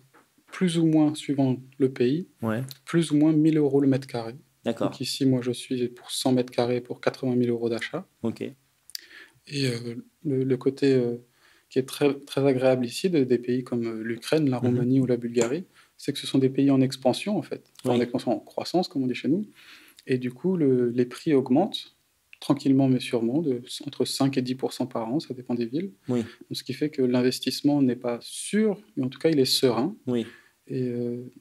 plus ou moins, suivant le pays, Ouais, plus ou moins 1000 euros le mètre carré. d'accord. Donc ici, moi, je suis pour 100 mètres carrés pour 80 000 euros d'achat. Ok. Et euh, le, le côté euh, qui est très, très agréable ici, de- des pays comme l'Ukraine, la Mhm. Roumanie ou la Bulgarie, c'est que ce sont des pays en expansion, en fait. Oui. En expansion, en croissance, comme on dit chez nous. Et du coup, le- les prix augmentent tranquillement mais sûrement, de, entre 5 et 10% par an, ça dépend des villes. Oui. Donc, ce qui fait que l'investissement n'est pas sûr, mais en tout cas, il est serein. Oui. Et, euh,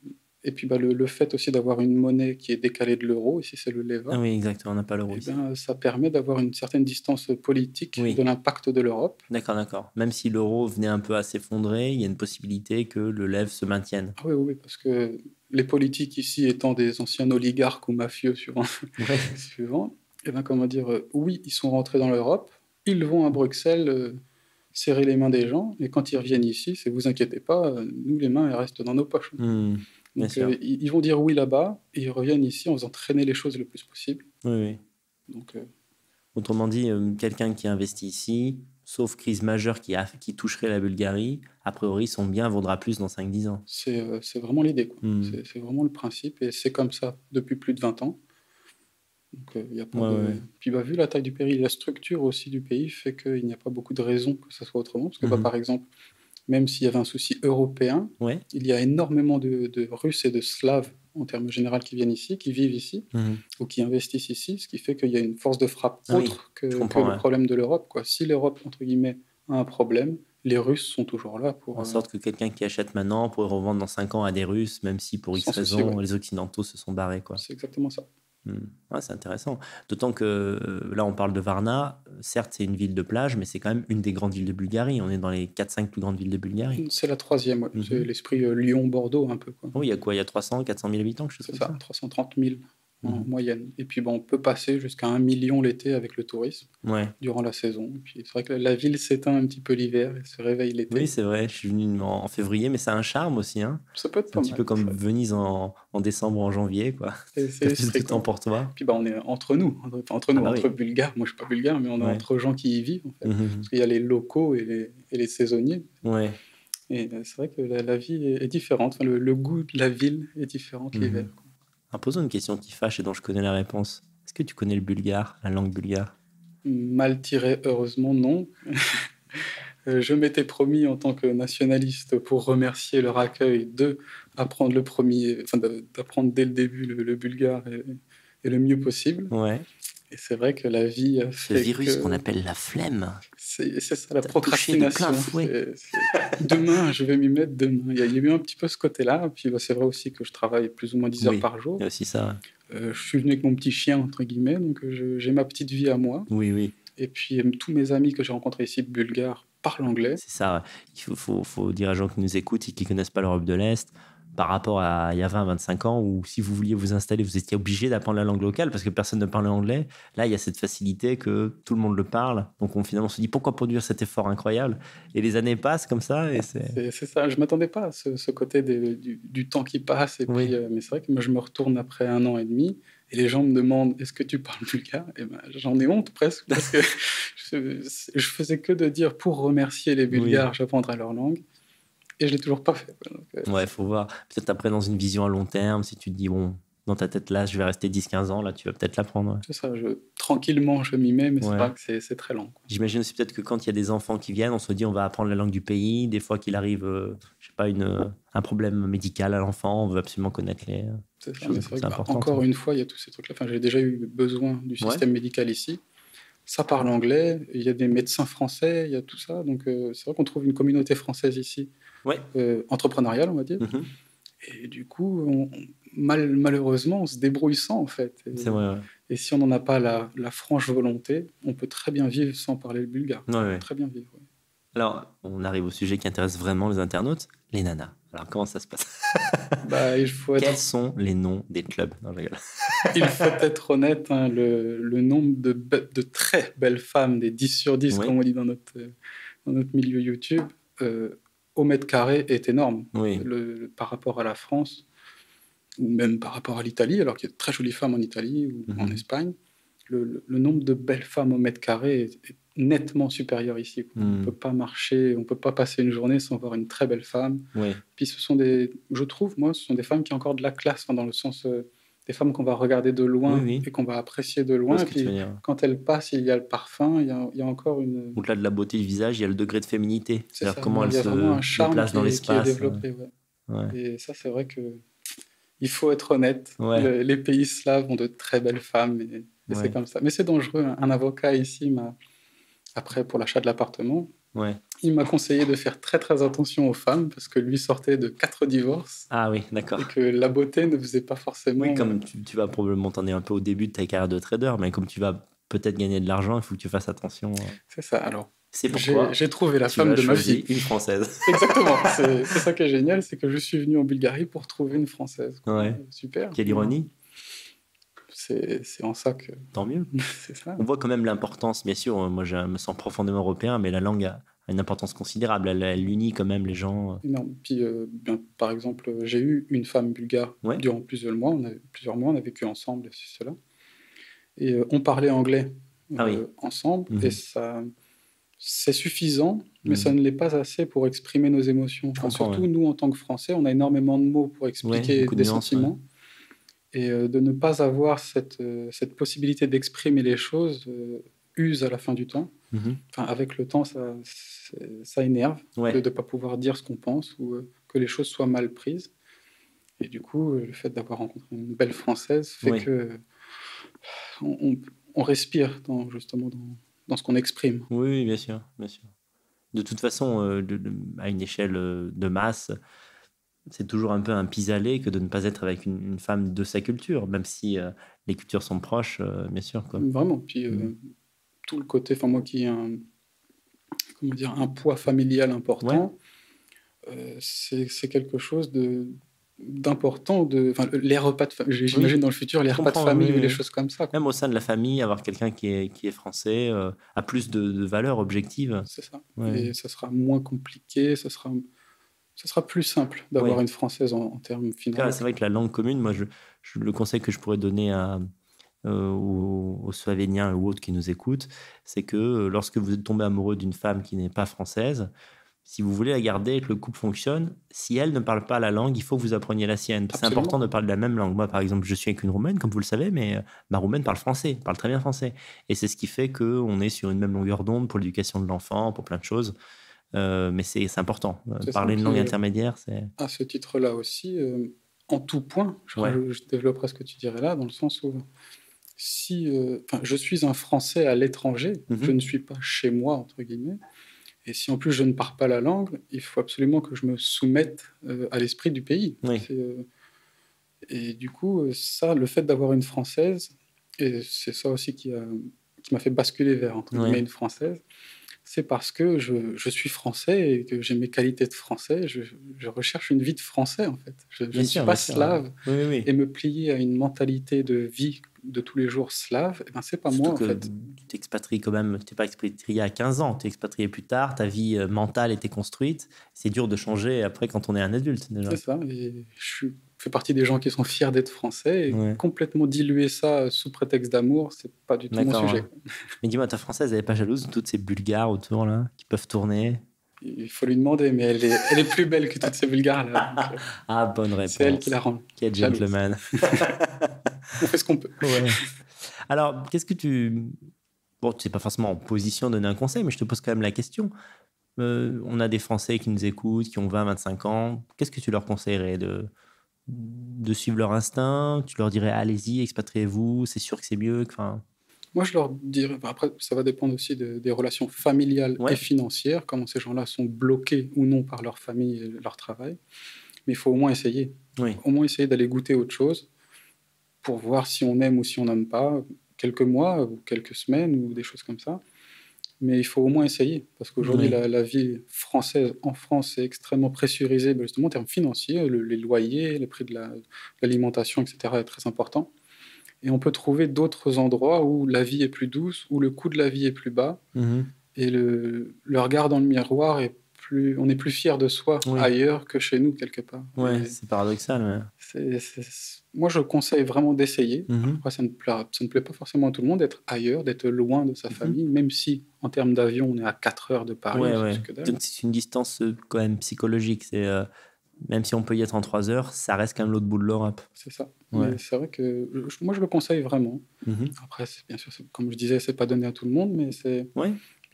et puis bah, le, le fait aussi d'avoir une monnaie qui est décalée de l'euro, ici c'est le leva, Ah oui, exactement, on n'a pas l'euro ici. ben, ça permet d'avoir une certaine distance politique Oui. de l'impact de l'Europe. D'accord, d'accord. Même si l'euro venait un peu à s'effondrer, il y a une possibilité que le lève se maintienne. Ah oui, oui, parce que les politiques ici étant des anciens oligarques ou mafieux suivant, Ouais. suivant eh ben, comment dire, euh, oui, ils sont rentrés dans l'Europe, ils vont à Bruxelles euh, serrer les mains des gens, et quand ils reviennent ici, c'est vous inquiétez pas, euh, nous les mains elles restent dans nos poches. Hmm, Donc euh, ils vont dire oui là-bas, et ils reviennent ici en faisant traîner les choses le plus possible. Oui, oui. Donc euh, Autrement dit, euh, quelqu'un qui investit ici, sauf crise majeure qui, a- qui toucherait la Bulgarie, a priori, son bien vaudra plus dans 5-10 ans. c'est vraiment l'idée. Hmm. C'est- vraiment le principe, et c'est comme ça depuis plus de 20 ans. Donc, y a pas Ouais, de- ouais. Puis bah, vu la taille du pays, la structure aussi du pays fait qu'il n'y a pas beaucoup de raisons que ça soit autrement. Parce que bah, Mhm. par exemple, même s'il y avait un souci européen, Ouais. il y a énormément de, de Russes et de Slaves en termes généraux qui viennent ici, qui vivent ici Mhm. ou qui investissent ici, ce qui fait qu'il y a une force de frappe Ah oui, autre que, le problème de l'Europe. quoi. Si l'Europe, entre guillemets, a un problème, les Russes sont toujours là pour... En euh, sorte que quelqu'un qui achète maintenant pourrait revendre dans 5 ans à des Russes, même si pour X raisons, ouais. les Occidentaux se sont barrés. Quoi. C'est exactement ça. Hmm. Ouais, c'est intéressant. D'autant que euh, là, on parle de Varna. Certes, c'est une ville de plage, mais c'est quand même une des grandes villes de Bulgarie. On est dans les 4-5 plus grandes villes de Bulgarie. C'est la troisième, ouais. Mhm. c'est l'esprit euh, Lyon-Bordeaux un peu. Quoi. Oh, il y a quoi? Il y a 300, 400 000 habitants, C'est comme ça, ça? 330 000 en Mhm. moyenne. Et puis bon, on peut passer jusqu'à un million l'été avec le tourisme Ouais. durant la saison. Et puis c'est vrai que la, ville s'éteint un petit peu l'hiver et se réveille l'été. Oui, c'est vrai. Je suis venu en, février, mais ça a un charme aussi. Hein. ça peut être pas un petit peu comme. Venise en, en décembre en janvier. quoi. C'est- de strict, temps pour toi? Puis bah, on est entre nous, entre, nous, Ah bah entre oui. Bulgares. Moi, je suis pas bulgare, mais on est Ouais. entre gens qui y vivent. En fait. Mhm. Parce qu'il y a les locaux et les, et les saisonniers. Ouais. Et euh, c'est vrai que la, la vie est, est différente. Enfin, le, le goût de la ville est différent Mhm. l'hiver. Quoi. Alors, posons une question qui fâche et dont je connais la réponse. Est-ce que tu connais le bulgare, la langue bulgare? Mal tiré, heureusement, non. Euh, Je m'étais promis en tant que nationaliste pour remercier leur accueil de apprendre le premier, enfin d'apprendre dès le début le, le bulgare et, et le mieux possible. Ouais. Et c'est vrai que la vie fait virus que qu'on appelle la flemme. c'est ça la de procrastination. Demain, je vais m'y mettre demain. Il y, a, eu un petit peu ce côté-là. Puis bah, c'est vrai aussi que je travaille plus ou moins 10 heures par jour. Il y a aussi ça. Euh, je suis venu avec mon petit chien entre guillemets, donc euh, j'ai ma petite vie à moi. Oui, oui. Et puis euh, tous mes amis que j'ai rencontrés ici bulgares parlent anglais. C'est ça. Il faut, faut, faut dire aux gens qui nous écoutent et qui connaissent pas l'Europe de l'Est, par rapport à il y a 20, 25 ans, où si vous vouliez vous installer, vous étiez obligé d'apprendre la langue locale parce que personne ne parlait anglais. Là, il y a cette facilité que tout le monde le parle. Donc, on finalement se dit pourquoi produire cet effort incroyable? Et les années passent comme ça. Et c'est... Ça, je m'attendais pas à ce, ce côté des- du, du temps qui passe. Et Oui. puis, euh, mais c'est vrai que moi, je me retourne après un an et demi et les gens me demandent Est-ce que tu parles bulgare Et ben, J'en ai honte presque parce que je, je faisais que de dire pour remercier les Bulgares, j'apprendrai leur langue. Et je l'ai toujours pas fait. Donc, euh, Ouais, faut voir. Peut-être après, dans une vision à long terme, si tu te dis, bon, dans ta tête là, je vais rester 10-15 ans, là, tu vas peut-être l'apprendre. ouais. C'est ça, je, tranquillement, je m'y mets, mais Ouais. c'est vrai que c'est très lent. J'imagine aussi peut-être que quand il y a des enfants qui viennent, on se dit on va apprendre la langue du pays. Des fois qu'il arrive, euh, je sais pas, une, euh, un problème médical à l'enfant, on veut absolument connaître les. C'est ça, c'est bah, important, encore une fois, il y a tous ces trucs-là. Enfin, j'ai déjà eu besoin du système médical ici. Ça parle anglais, il y a des médecins français, il y a tout ça. Donc, euh, c'est vrai qu'on trouve une communauté française ici, Ouais. euh, entrepreneuriale, on va dire. Mhm. Et du coup, on- mal, malheureusement, on se débrouille sans, en fait. Et, vrai, ouais. et si on n'en a pas la, la franche volonté, on peut très bien vivre sans parler le bulgare. Ouais, ouais. Très bien vivre. Alors, on arrive au sujet qui intéresse vraiment les internautes les nanas. Alors, comment ça se passe? Bah, il, faut être, Quels sont les noms des clubs? Non, je rigole. il faut être honnête, hein, le, le nombre de, be- de très belles femmes, des 10 sur 10, Oui. comme on dit dans notre, dans notre milieu YouTube, euh, au mètre carré est énorme. Oui, Le- le- par rapport à la France, ou même par rapport à l'Italie, alors qu'il y a de très jolies femmes en Italie ou Mhm. en Espagne, le, nombre de belles femmes au mètre carré est, est nettement supérieur ici. On Mhm. ne peut pas marcher, on ne peut pas passer une journée sans voir une très belle femme. oui. Puis ce sont des, je trouve, moi, ce sont des femmes qui ont encore de la classe, dans le sens euh, des femmes qu'on va regarder de loin Oui, oui. et qu'on va apprécier de loin. Et puis quand elles passent, il y a le parfum, il y a, il y a encore une. Au-delà de la beauté du visage, il y a le degré de féminité. c'est C'est-à-dire ça, comment il elle y a se vraiment un charme déplace qui, dans l'espace. développé. ouais. Ouais. Et ça, c'est vrai que il faut être honnête. Ouais. Le- les pays slaves ont de très belles femmes et, et Ouais. c'est comme ça. Mais c'est dangereux. Un, un avocat ici m'a, après pour l'achat de l'appartement, Ouais. Il m'a conseillé de faire très très attention aux femmes parce que lui sortait de quatre divorces Ah oui, d'accord. et que la beauté ne faisait pas forcément. Oui, comme tu, tu vas probablement t'en es un peu au début de ta carrière de trader, mais comme tu vas peut-être gagner de l'argent, il faut que tu fasses attention. C'est ça. Alors, C'est pourquoi j'ai trouvé la femme de ma vie. une française. Exactement. C'est ça qui est génial, c'est que je suis venu en Bulgarie pour trouver une française. quoi. Ouais. Super. Quelle ironie. c'est en ça que. Tant mieux. c'est ça. On voit quand même l'importance, bien sûr. Moi, je me sens profondément européen, mais la langue a une importance considérable. Elle, unit quand même les gens. Non. Puis, euh, bien, par exemple, j'ai eu une femme bulgare durant plusieurs mois. On a, plusieurs mois, on a vécu ensemble, c'est cela. Et euh, on parlait anglais ah euh, ensemble, et mhm. ça, c'est suffisant, mais mhm. ça ne l'est pas assez pour exprimer nos émotions. surtout nous, en tant que Français, on a énormément de mots pour expliquer des sentiments. Et euh, de ne pas avoir cette, euh, cette possibilité d'exprimer les choses euh, use à la fin du temps. Mhm. Enfin, avec le temps, ça, ça énerve de ne pas pouvoir dire ce qu'on pense ou que les choses soient mal prises. Et du coup, le fait d'avoir rencontré une belle Française fait que on, on, respire dans, justement dans, dans ce qu'on exprime. Oui, bien sûr, bien sûr. De toute façon, à une échelle de masse, c'est toujours un peu un pis-aller que de ne pas être avec une, femme de sa culture, même si euh, les cultures sont proches, euh, bien sûr. Quoi. Vraiment. Puis euh, mm. Tout le côté, enfin moi qui ai un, comment dire, un poids familial important, c'est quelque chose de d'important de les repas de famille j'imagine dans le futur les repas de famille ou les choses comme ça même au sein de la famille avoir quelqu'un qui est, qui est français a plus de, de valeur objective c'est ça. Et ça sera moins compliqué ça sera ce sera plus simple d'avoir une française en, termes finaux. C'est vrai que la langue commune, moi, je, le conseil que je pourrais donner à, euh, aux, aux, Slovéniens ou autres qui nous écoutent, c'est que euh, lorsque vous êtes tombé amoureux d'une femme qui n'est pas française, si vous voulez la garder et que le couple fonctionne, si elle ne parle pas la langue, il faut que vous appreniez la sienne. C'est important de parler la même langue. Moi, par exemple, je suis avec une Roumaine, comme vous le savez, mais euh, ma Roumaine parle français, parle très bien français. Et c'est ce qui fait qu'on est sur une même longueur d'onde pour l'éducation de l'enfant, pour plein de choses. Euh, mais c'est important. Euh, parler une langue intermédiaire, c'est. À ce titre-là aussi, euh, en tout point, je, développerai ce que tu dirais là, dans le sens où si je suis un Français à l'étranger, mhm. je ne suis pas chez moi, entre guillemets, et si en plus je ne parle pas la langue, il faut absolument que je me soumette à l'esprit du pays. et du coup, ça, le fait d'avoir une Française, et c'est ça aussi qui m'a qui fait basculer vers entre guillemets, une Française, c'est parce que je, suis français et que j'ai mes qualités de français. Je, recherche une vie de français, en fait. Je ne suis pas slave. Et me plier à une mentalité de vie de tous les jours slave, eh ben, c'est pas moi, en fait. Tu t'expatries quand même, tu t'es pas expatrié à 15 ans, tu es expatrié plus tard, ta vie euh, mentale était construite. C'est dur de changer après quand on est un adulte, C'est ça. Et je suis partie des gens qui sont fiers d'être français et complètement diluer ça sous prétexte d'amour, c'est pas du tout mon sujet. Mais dis-moi, ta française, elle est pas jalouse de toutes ces bulgares autour là qui peuvent tourner? Il faut lui demander, mais elle est, elle est plus belle que toutes ces bulgares là. ah, bonne réponse. C'est elle qui la rend. Quel gentleman. On fait ce qu'on peut. Alors, qu'est-ce que tu. Bon, tu n'es pas forcément en position de donner un conseil, mais je te pose quand même la question. Euh, on a des Français qui nous écoutent, qui ont 20, 25 ans. Qu'est-ce que tu leur conseillerais de, de suivre leur instinct Tu leur dirais allez-y, expatriez-vous, c'est sûr que c'est mieux. Enfin... Moi, je leur dirais, après, ça va dépendre aussi des relations familiales et financières, comment ces gens-là sont bloqués ou non par leur famille et leur travail. Mais il faut au moins essayer. Au moins essayer d'aller goûter autre chose pour voir si on aime ou si on n'aime pas, quelques mois ou quelques semaines ou des choses comme ça mais il faut au moins essayer, parce qu'aujourd'hui, la, vie française en France est extrêmement pressurisée, ben, justement en termes financiers, les loyers, les prix de l'alimentation, etc., est très important. Et on peut trouver d'autres endroits où la vie est plus douce, où le coût de la vie est plus bas, mhm. et le, le regard dans le miroir est on est plus fier de soi ailleurs que chez nous quelque part. Ouais, c'est paradoxal. Moi, je conseille vraiment d'essayer. Mhm. ça ne, plaît, ça ne plaît pas forcément à tout le monde d'être ailleurs, d'être loin de sa mhm. famille, même si en termes d'avion, on est à 4 heures de Paris. c'est une distance euh, quand même psychologique. C'est euh, même si on peut y être en 3 heures, ça reste quand même l'autre bout de l'Europe. C'est ça. C'est vrai que moi, je le conseille vraiment. Mhm. Après, bien sûr, comme je disais, c'est pas donné à tout le monde, mais c'est.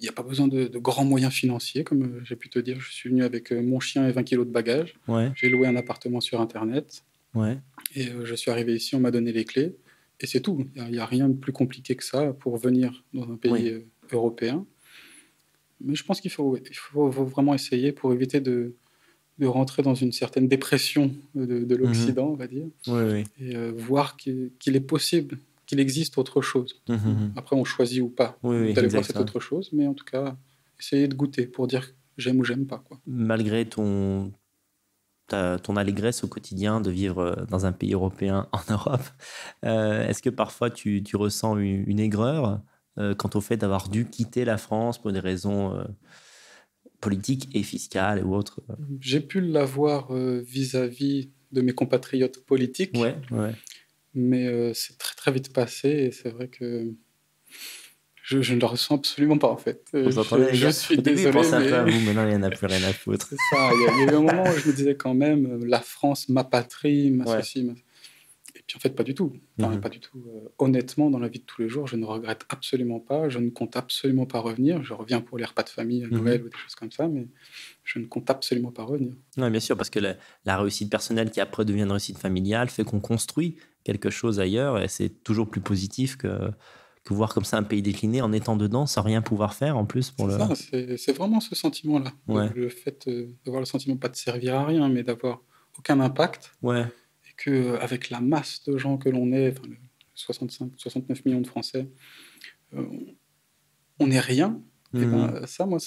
N'y a pas besoin de, grands moyens financiers, comme euh, j'ai pu te dire. Je suis venu avec euh, mon chien et 20 kilos de bagages. J'ai loué un appartement sur Internet. Ouais. Et euh, je suis arrivé ici, on m'a donné les clés. Et c'est tout. Il n'y a, rien de plus compliqué que ça pour venir dans un pays européen. Mais je pense qu'il faut, il faut, vraiment essayer pour éviter de, de rentrer dans une certaine dépression de, l'Occident, mhm. on va dire. Et voir qu'il est possible qu'il existe autre chose. Mmh, mmh, mmh. Après, on choisit ou pas d'aller voir cette autre chose, mais en tout cas, essayer de goûter pour dire j'aime ou j'aime pas. Quoi. Malgré ton ton allégresse au quotidien de vivre euh, dans un pays européen en Europe. Euh, est-ce que parfois tu, tu ressens une, aigreur quant au fait d'avoir dû quitter la France pour des raisons politiques et fiscales ou autres? J'ai pu l'avoir vis-à-vis de mes compatriotes politiques. Ouais, ouais. Mais c'est très très vite passé et c'est vrai que je, je, ne le ressens absolument pas en fait. je, je suis désolé. mais... un peu à vous, maintenant il n'y en a plus rien à foutre. C'est ça. Il y, a, eu un moment où je me disais quand même euh, la France, ma patrie, ma ceci. Et puis en fait, pas du tout. Mhm. Pas du tout. Euh, honnêtement, dans la vie de tous les jours, je ne regrette absolument pas. Je ne compte absolument pas revenir. Je reviens pour les repas de famille à mhm. Noël ou des choses comme ça, mais je ne compte absolument pas revenir. Oui, bien sûr, parce que la, la réussite personnelle qui après devient une réussite familiale fait qu'on construit quelque chose ailleurs et c'est toujours plus positif que que voir comme ça un pays décliné en étant dedans sans rien pouvoir faire en plus pour le. C'est vraiment ce sentiment-là. Le, fait euh, d'avoir le sentiment pas de servir à rien, mais d'avoir aucun impact. Ouais. Et que avec la masse de gens que l'on est, 65, 69 millions de Français, euh, on n'est rien. Et ben, mhm. ça, moi,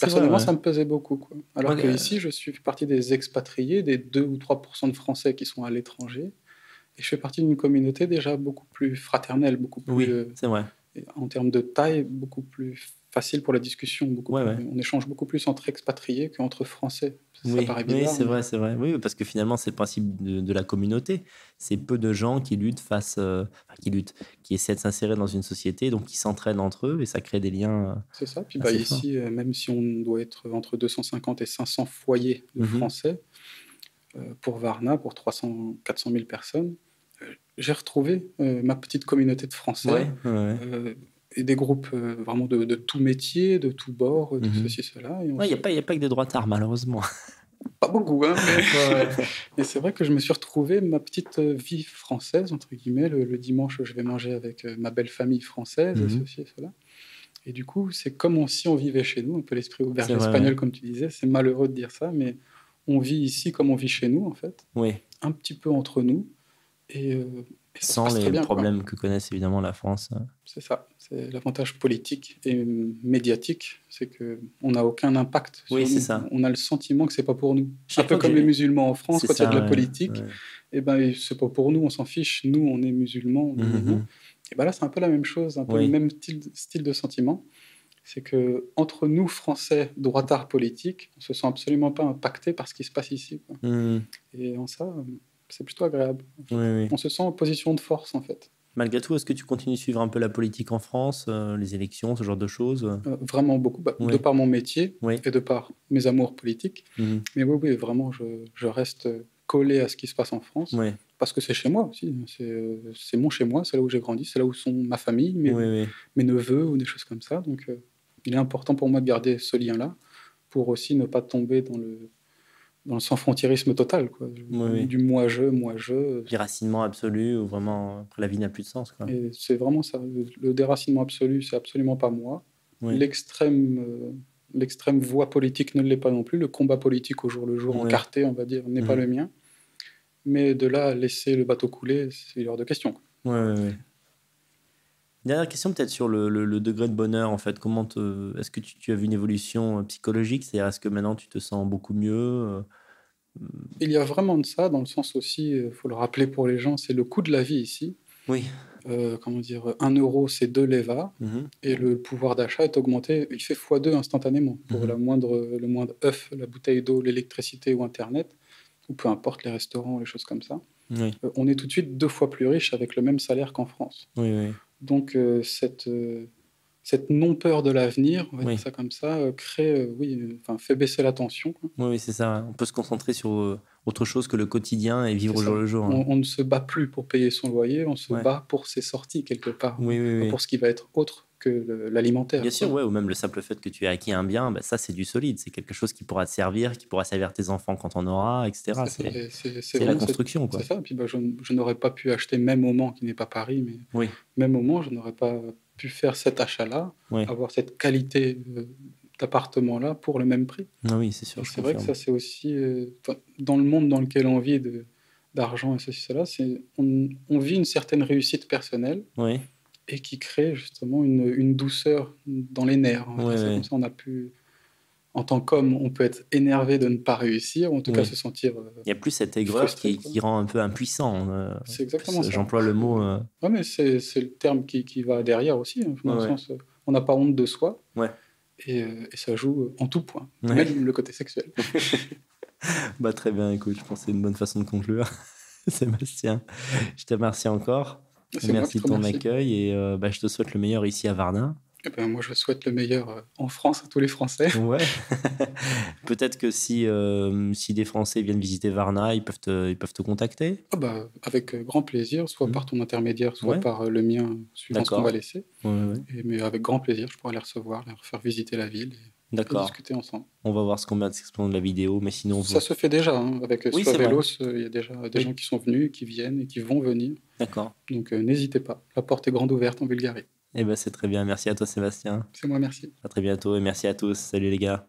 personnellement, ça me pesait beaucoup. Quoi. Alors que ici, je suis partie des expatriés, des 2 ou 3% de Français qui sont à l'étranger. Et je fais partie d'une communauté déjà beaucoup plus fraternelle, beaucoup plus. Oui, c'est vrai. En termes de taille, beaucoup plus facile pour la discussion. Beaucoup On échange beaucoup plus entre expatriés qu'entre Français. Ça oui, oui c'est vrai, c'est vrai. Oui, parce que finalement, c'est le principe de, la communauté. C'est peu de gens qui luttent face, euh, qui luttent, qui essaient de s'insérer dans une société, donc qui s'entraînent entre eux et ça crée des liens. Euh, c'est ça. Puis bah, ici, euh, même si on doit être entre 250 et 500 foyers de mhm. Français, pour Varna, pour 300, 400 000 personnes, j'ai retrouvé ma petite communauté de Français et des groupes euh, vraiment de, de, tout métier, de tout bord, de mhm. ceci, cela. Il n'y a, pas, a pas que des droits tard, malheureusement. Pas beaucoup, hein, mais, c'est vrai que je me suis retrouvé ma petite vie française, entre guillemets. Le, dimanche, je vais manger avec ma belle famille française, et mhm. ceci et cela. Et du coup, c'est comme si on vivait chez nous, un peu l'esprit auberge espagnol, comme tu disais. C'est malheureux de dire ça, mais on vit ici comme on vit chez nous, en fait. Oui. Un petit peu entre nous. Et, euh, Sans les problèmes que connaissent évidemment la France. C'est ça. C'est l'avantage politique et médiatique, c'est que on n'a aucun impact. oui, c'est ça. On a le sentiment que c'est pas pour nous. un peu comme les musulmans en France, quand il y a de la politique, et eh ben c'est pas pour nous, on s'en fiche. Nous, on est musulmans. Mhm. Et ben là, c'est un peu la même chose, un peu le même style, style de sentiment. C'est que entre nous, Français, droitards politiques, on se sent absolument pas impacté par ce qui se passe ici. Mhm. Et en ça, c'est plutôt agréable. On se sent en position de force, en fait. Malgré tout, est-ce que tu continues de suivre un peu la politique en France, euh, les élections, ce genre de choses? Euh, Vraiment beaucoup, bah, de par mon métier et de par mes amours politiques. Mhm. Mais oui, oui, vraiment, je, reste collé à ce qui se passe en France. Parce que c'est chez moi aussi. C'est mon chez moi, c'est là où j'ai grandi, c'est là où sont ma famille, mes, mes, neveux ou des choses comme ça. Donc, euh, il est important pour moi de garder ce lien-là pour aussi ne pas tomber dans le dans le sans-frontiérisme total, quoi. du moi-je, moi-je. Déracinement absolu, ou vraiment, la vie n'a plus de sens. c'est vraiment ça. Le déracinement absolu, c'est absolument pas moi. L'extrême, euh, l'extrême voie politique ne l'est pas non plus. Le combat politique au jour le jour, encarté, on va dire, n'est pas mhm. le mien. Mais de là laisser le bateau couler, c'est hors de question. Oui, oui, Dernière question peut-être sur le, le, degré de bonheur en fait. Comment est-ce que tu, tu, as vu une évolution euh, psychologique? C'est-à-dire est-ce que maintenant tu te sens beaucoup mieux euh? Il y a vraiment de ça dans le sens aussi, il euh, faut le rappeler pour les gens, c'est le coût de la vie ici. Oui. comment dire, 1 euro c'est 2 leva mhm. et le pouvoir d'achat est augmenté, il fait x2 instantanément pour mhm. la moindre, le moindre œuf, la bouteille d'eau, l'électricité ou Internet, ou peu importe les restaurants, les choses comme ça. on est tout de suite deux fois plus riche avec le même salaire qu'en France. Oui, oui. Donc euh, cette, euh, cette non-peur de l'avenir, on va dire ça comme ça, euh, crée, oui, enfin, fait baisser la tension. Oui, c'est ça. On peut se concentrer sur autre chose que le quotidien et vivre au jour le jour. Hein. On, ne se bat plus pour payer son loyer, on se bat pour ses sorties quelque part, pour ce qui va être autre que l'alimentaire. Bien sûr, ouais, ou même le simple fait que tu aies acquis un bien, bah, ça c'est du solide, c'est quelque chose qui pourra te servir, qui pourra servir tes enfants quand on aura, etc. C'est la construction. C'est ça, puis bah, je, n'aurais pas pu acheter même au Mans, qui n'est pas Paris, mais oui. même au Mans, je n'aurais pas pu faire cet achat-là, avoir cette qualité d'appartement-là pour le même prix. Ah oui, c'est sûr. C'est vrai que ça c'est aussi, euh, dans le monde dans lequel on vit d'argent et ceci, cela, on, on vit une certaine réussite personnelle. Oui et qui crée justement une, une douceur dans les nerfs. Comme ça, on a pu, en tant qu'homme, on peut être énervé de ne pas réussir, ou en tout cas se sentir. Euh, il y a plus cette aigreur qui, qui, rend un peu impuissant. Euh, c'est exactement ça. J'emploie le mot. Euh... Oui, mais c'est le terme qui, qui, va derrière aussi. Hein, dans le sens, on n'a pas honte de soi. Ouais. Et, et, ça joue en tout point, même le côté sexuel. bah, très bien, écoute, je pense que c'est une bonne façon de conclure. Sébastien, je te remercie encore. Merci de ton accueil et bah, je te souhaite le meilleur ici à Varna. Eh ben, moi, je souhaite le meilleur euh, en France à tous les Français. Ouais. Peut-être que si, euh, si des Français viennent visiter Varna, ils peuvent te, ils peuvent te contacter? Ah bah, Avec euh, grand plaisir, soit mmh. par ton intermédiaire, soit par le mien, suivant ce qu'on va laisser. mais avec grand plaisir, je pourrais les recevoir, leur faire visiter la ville. Et... discuter ensemble. On va voir ce qu'on met à de la vidéo, mais sinon... Ça se fait déjà, hein. avec oui, Vélos, il y a déjà des gens qui sont venus, qui viennent et qui vont venir. D'accord. Donc n'hésitez pas, la porte est grande ouverte en Bulgarie. Eh ben, c'est très bien. Merci à toi, Sébastien. C'est moi, merci. À très bientôt et merci à tous. Salut les gars.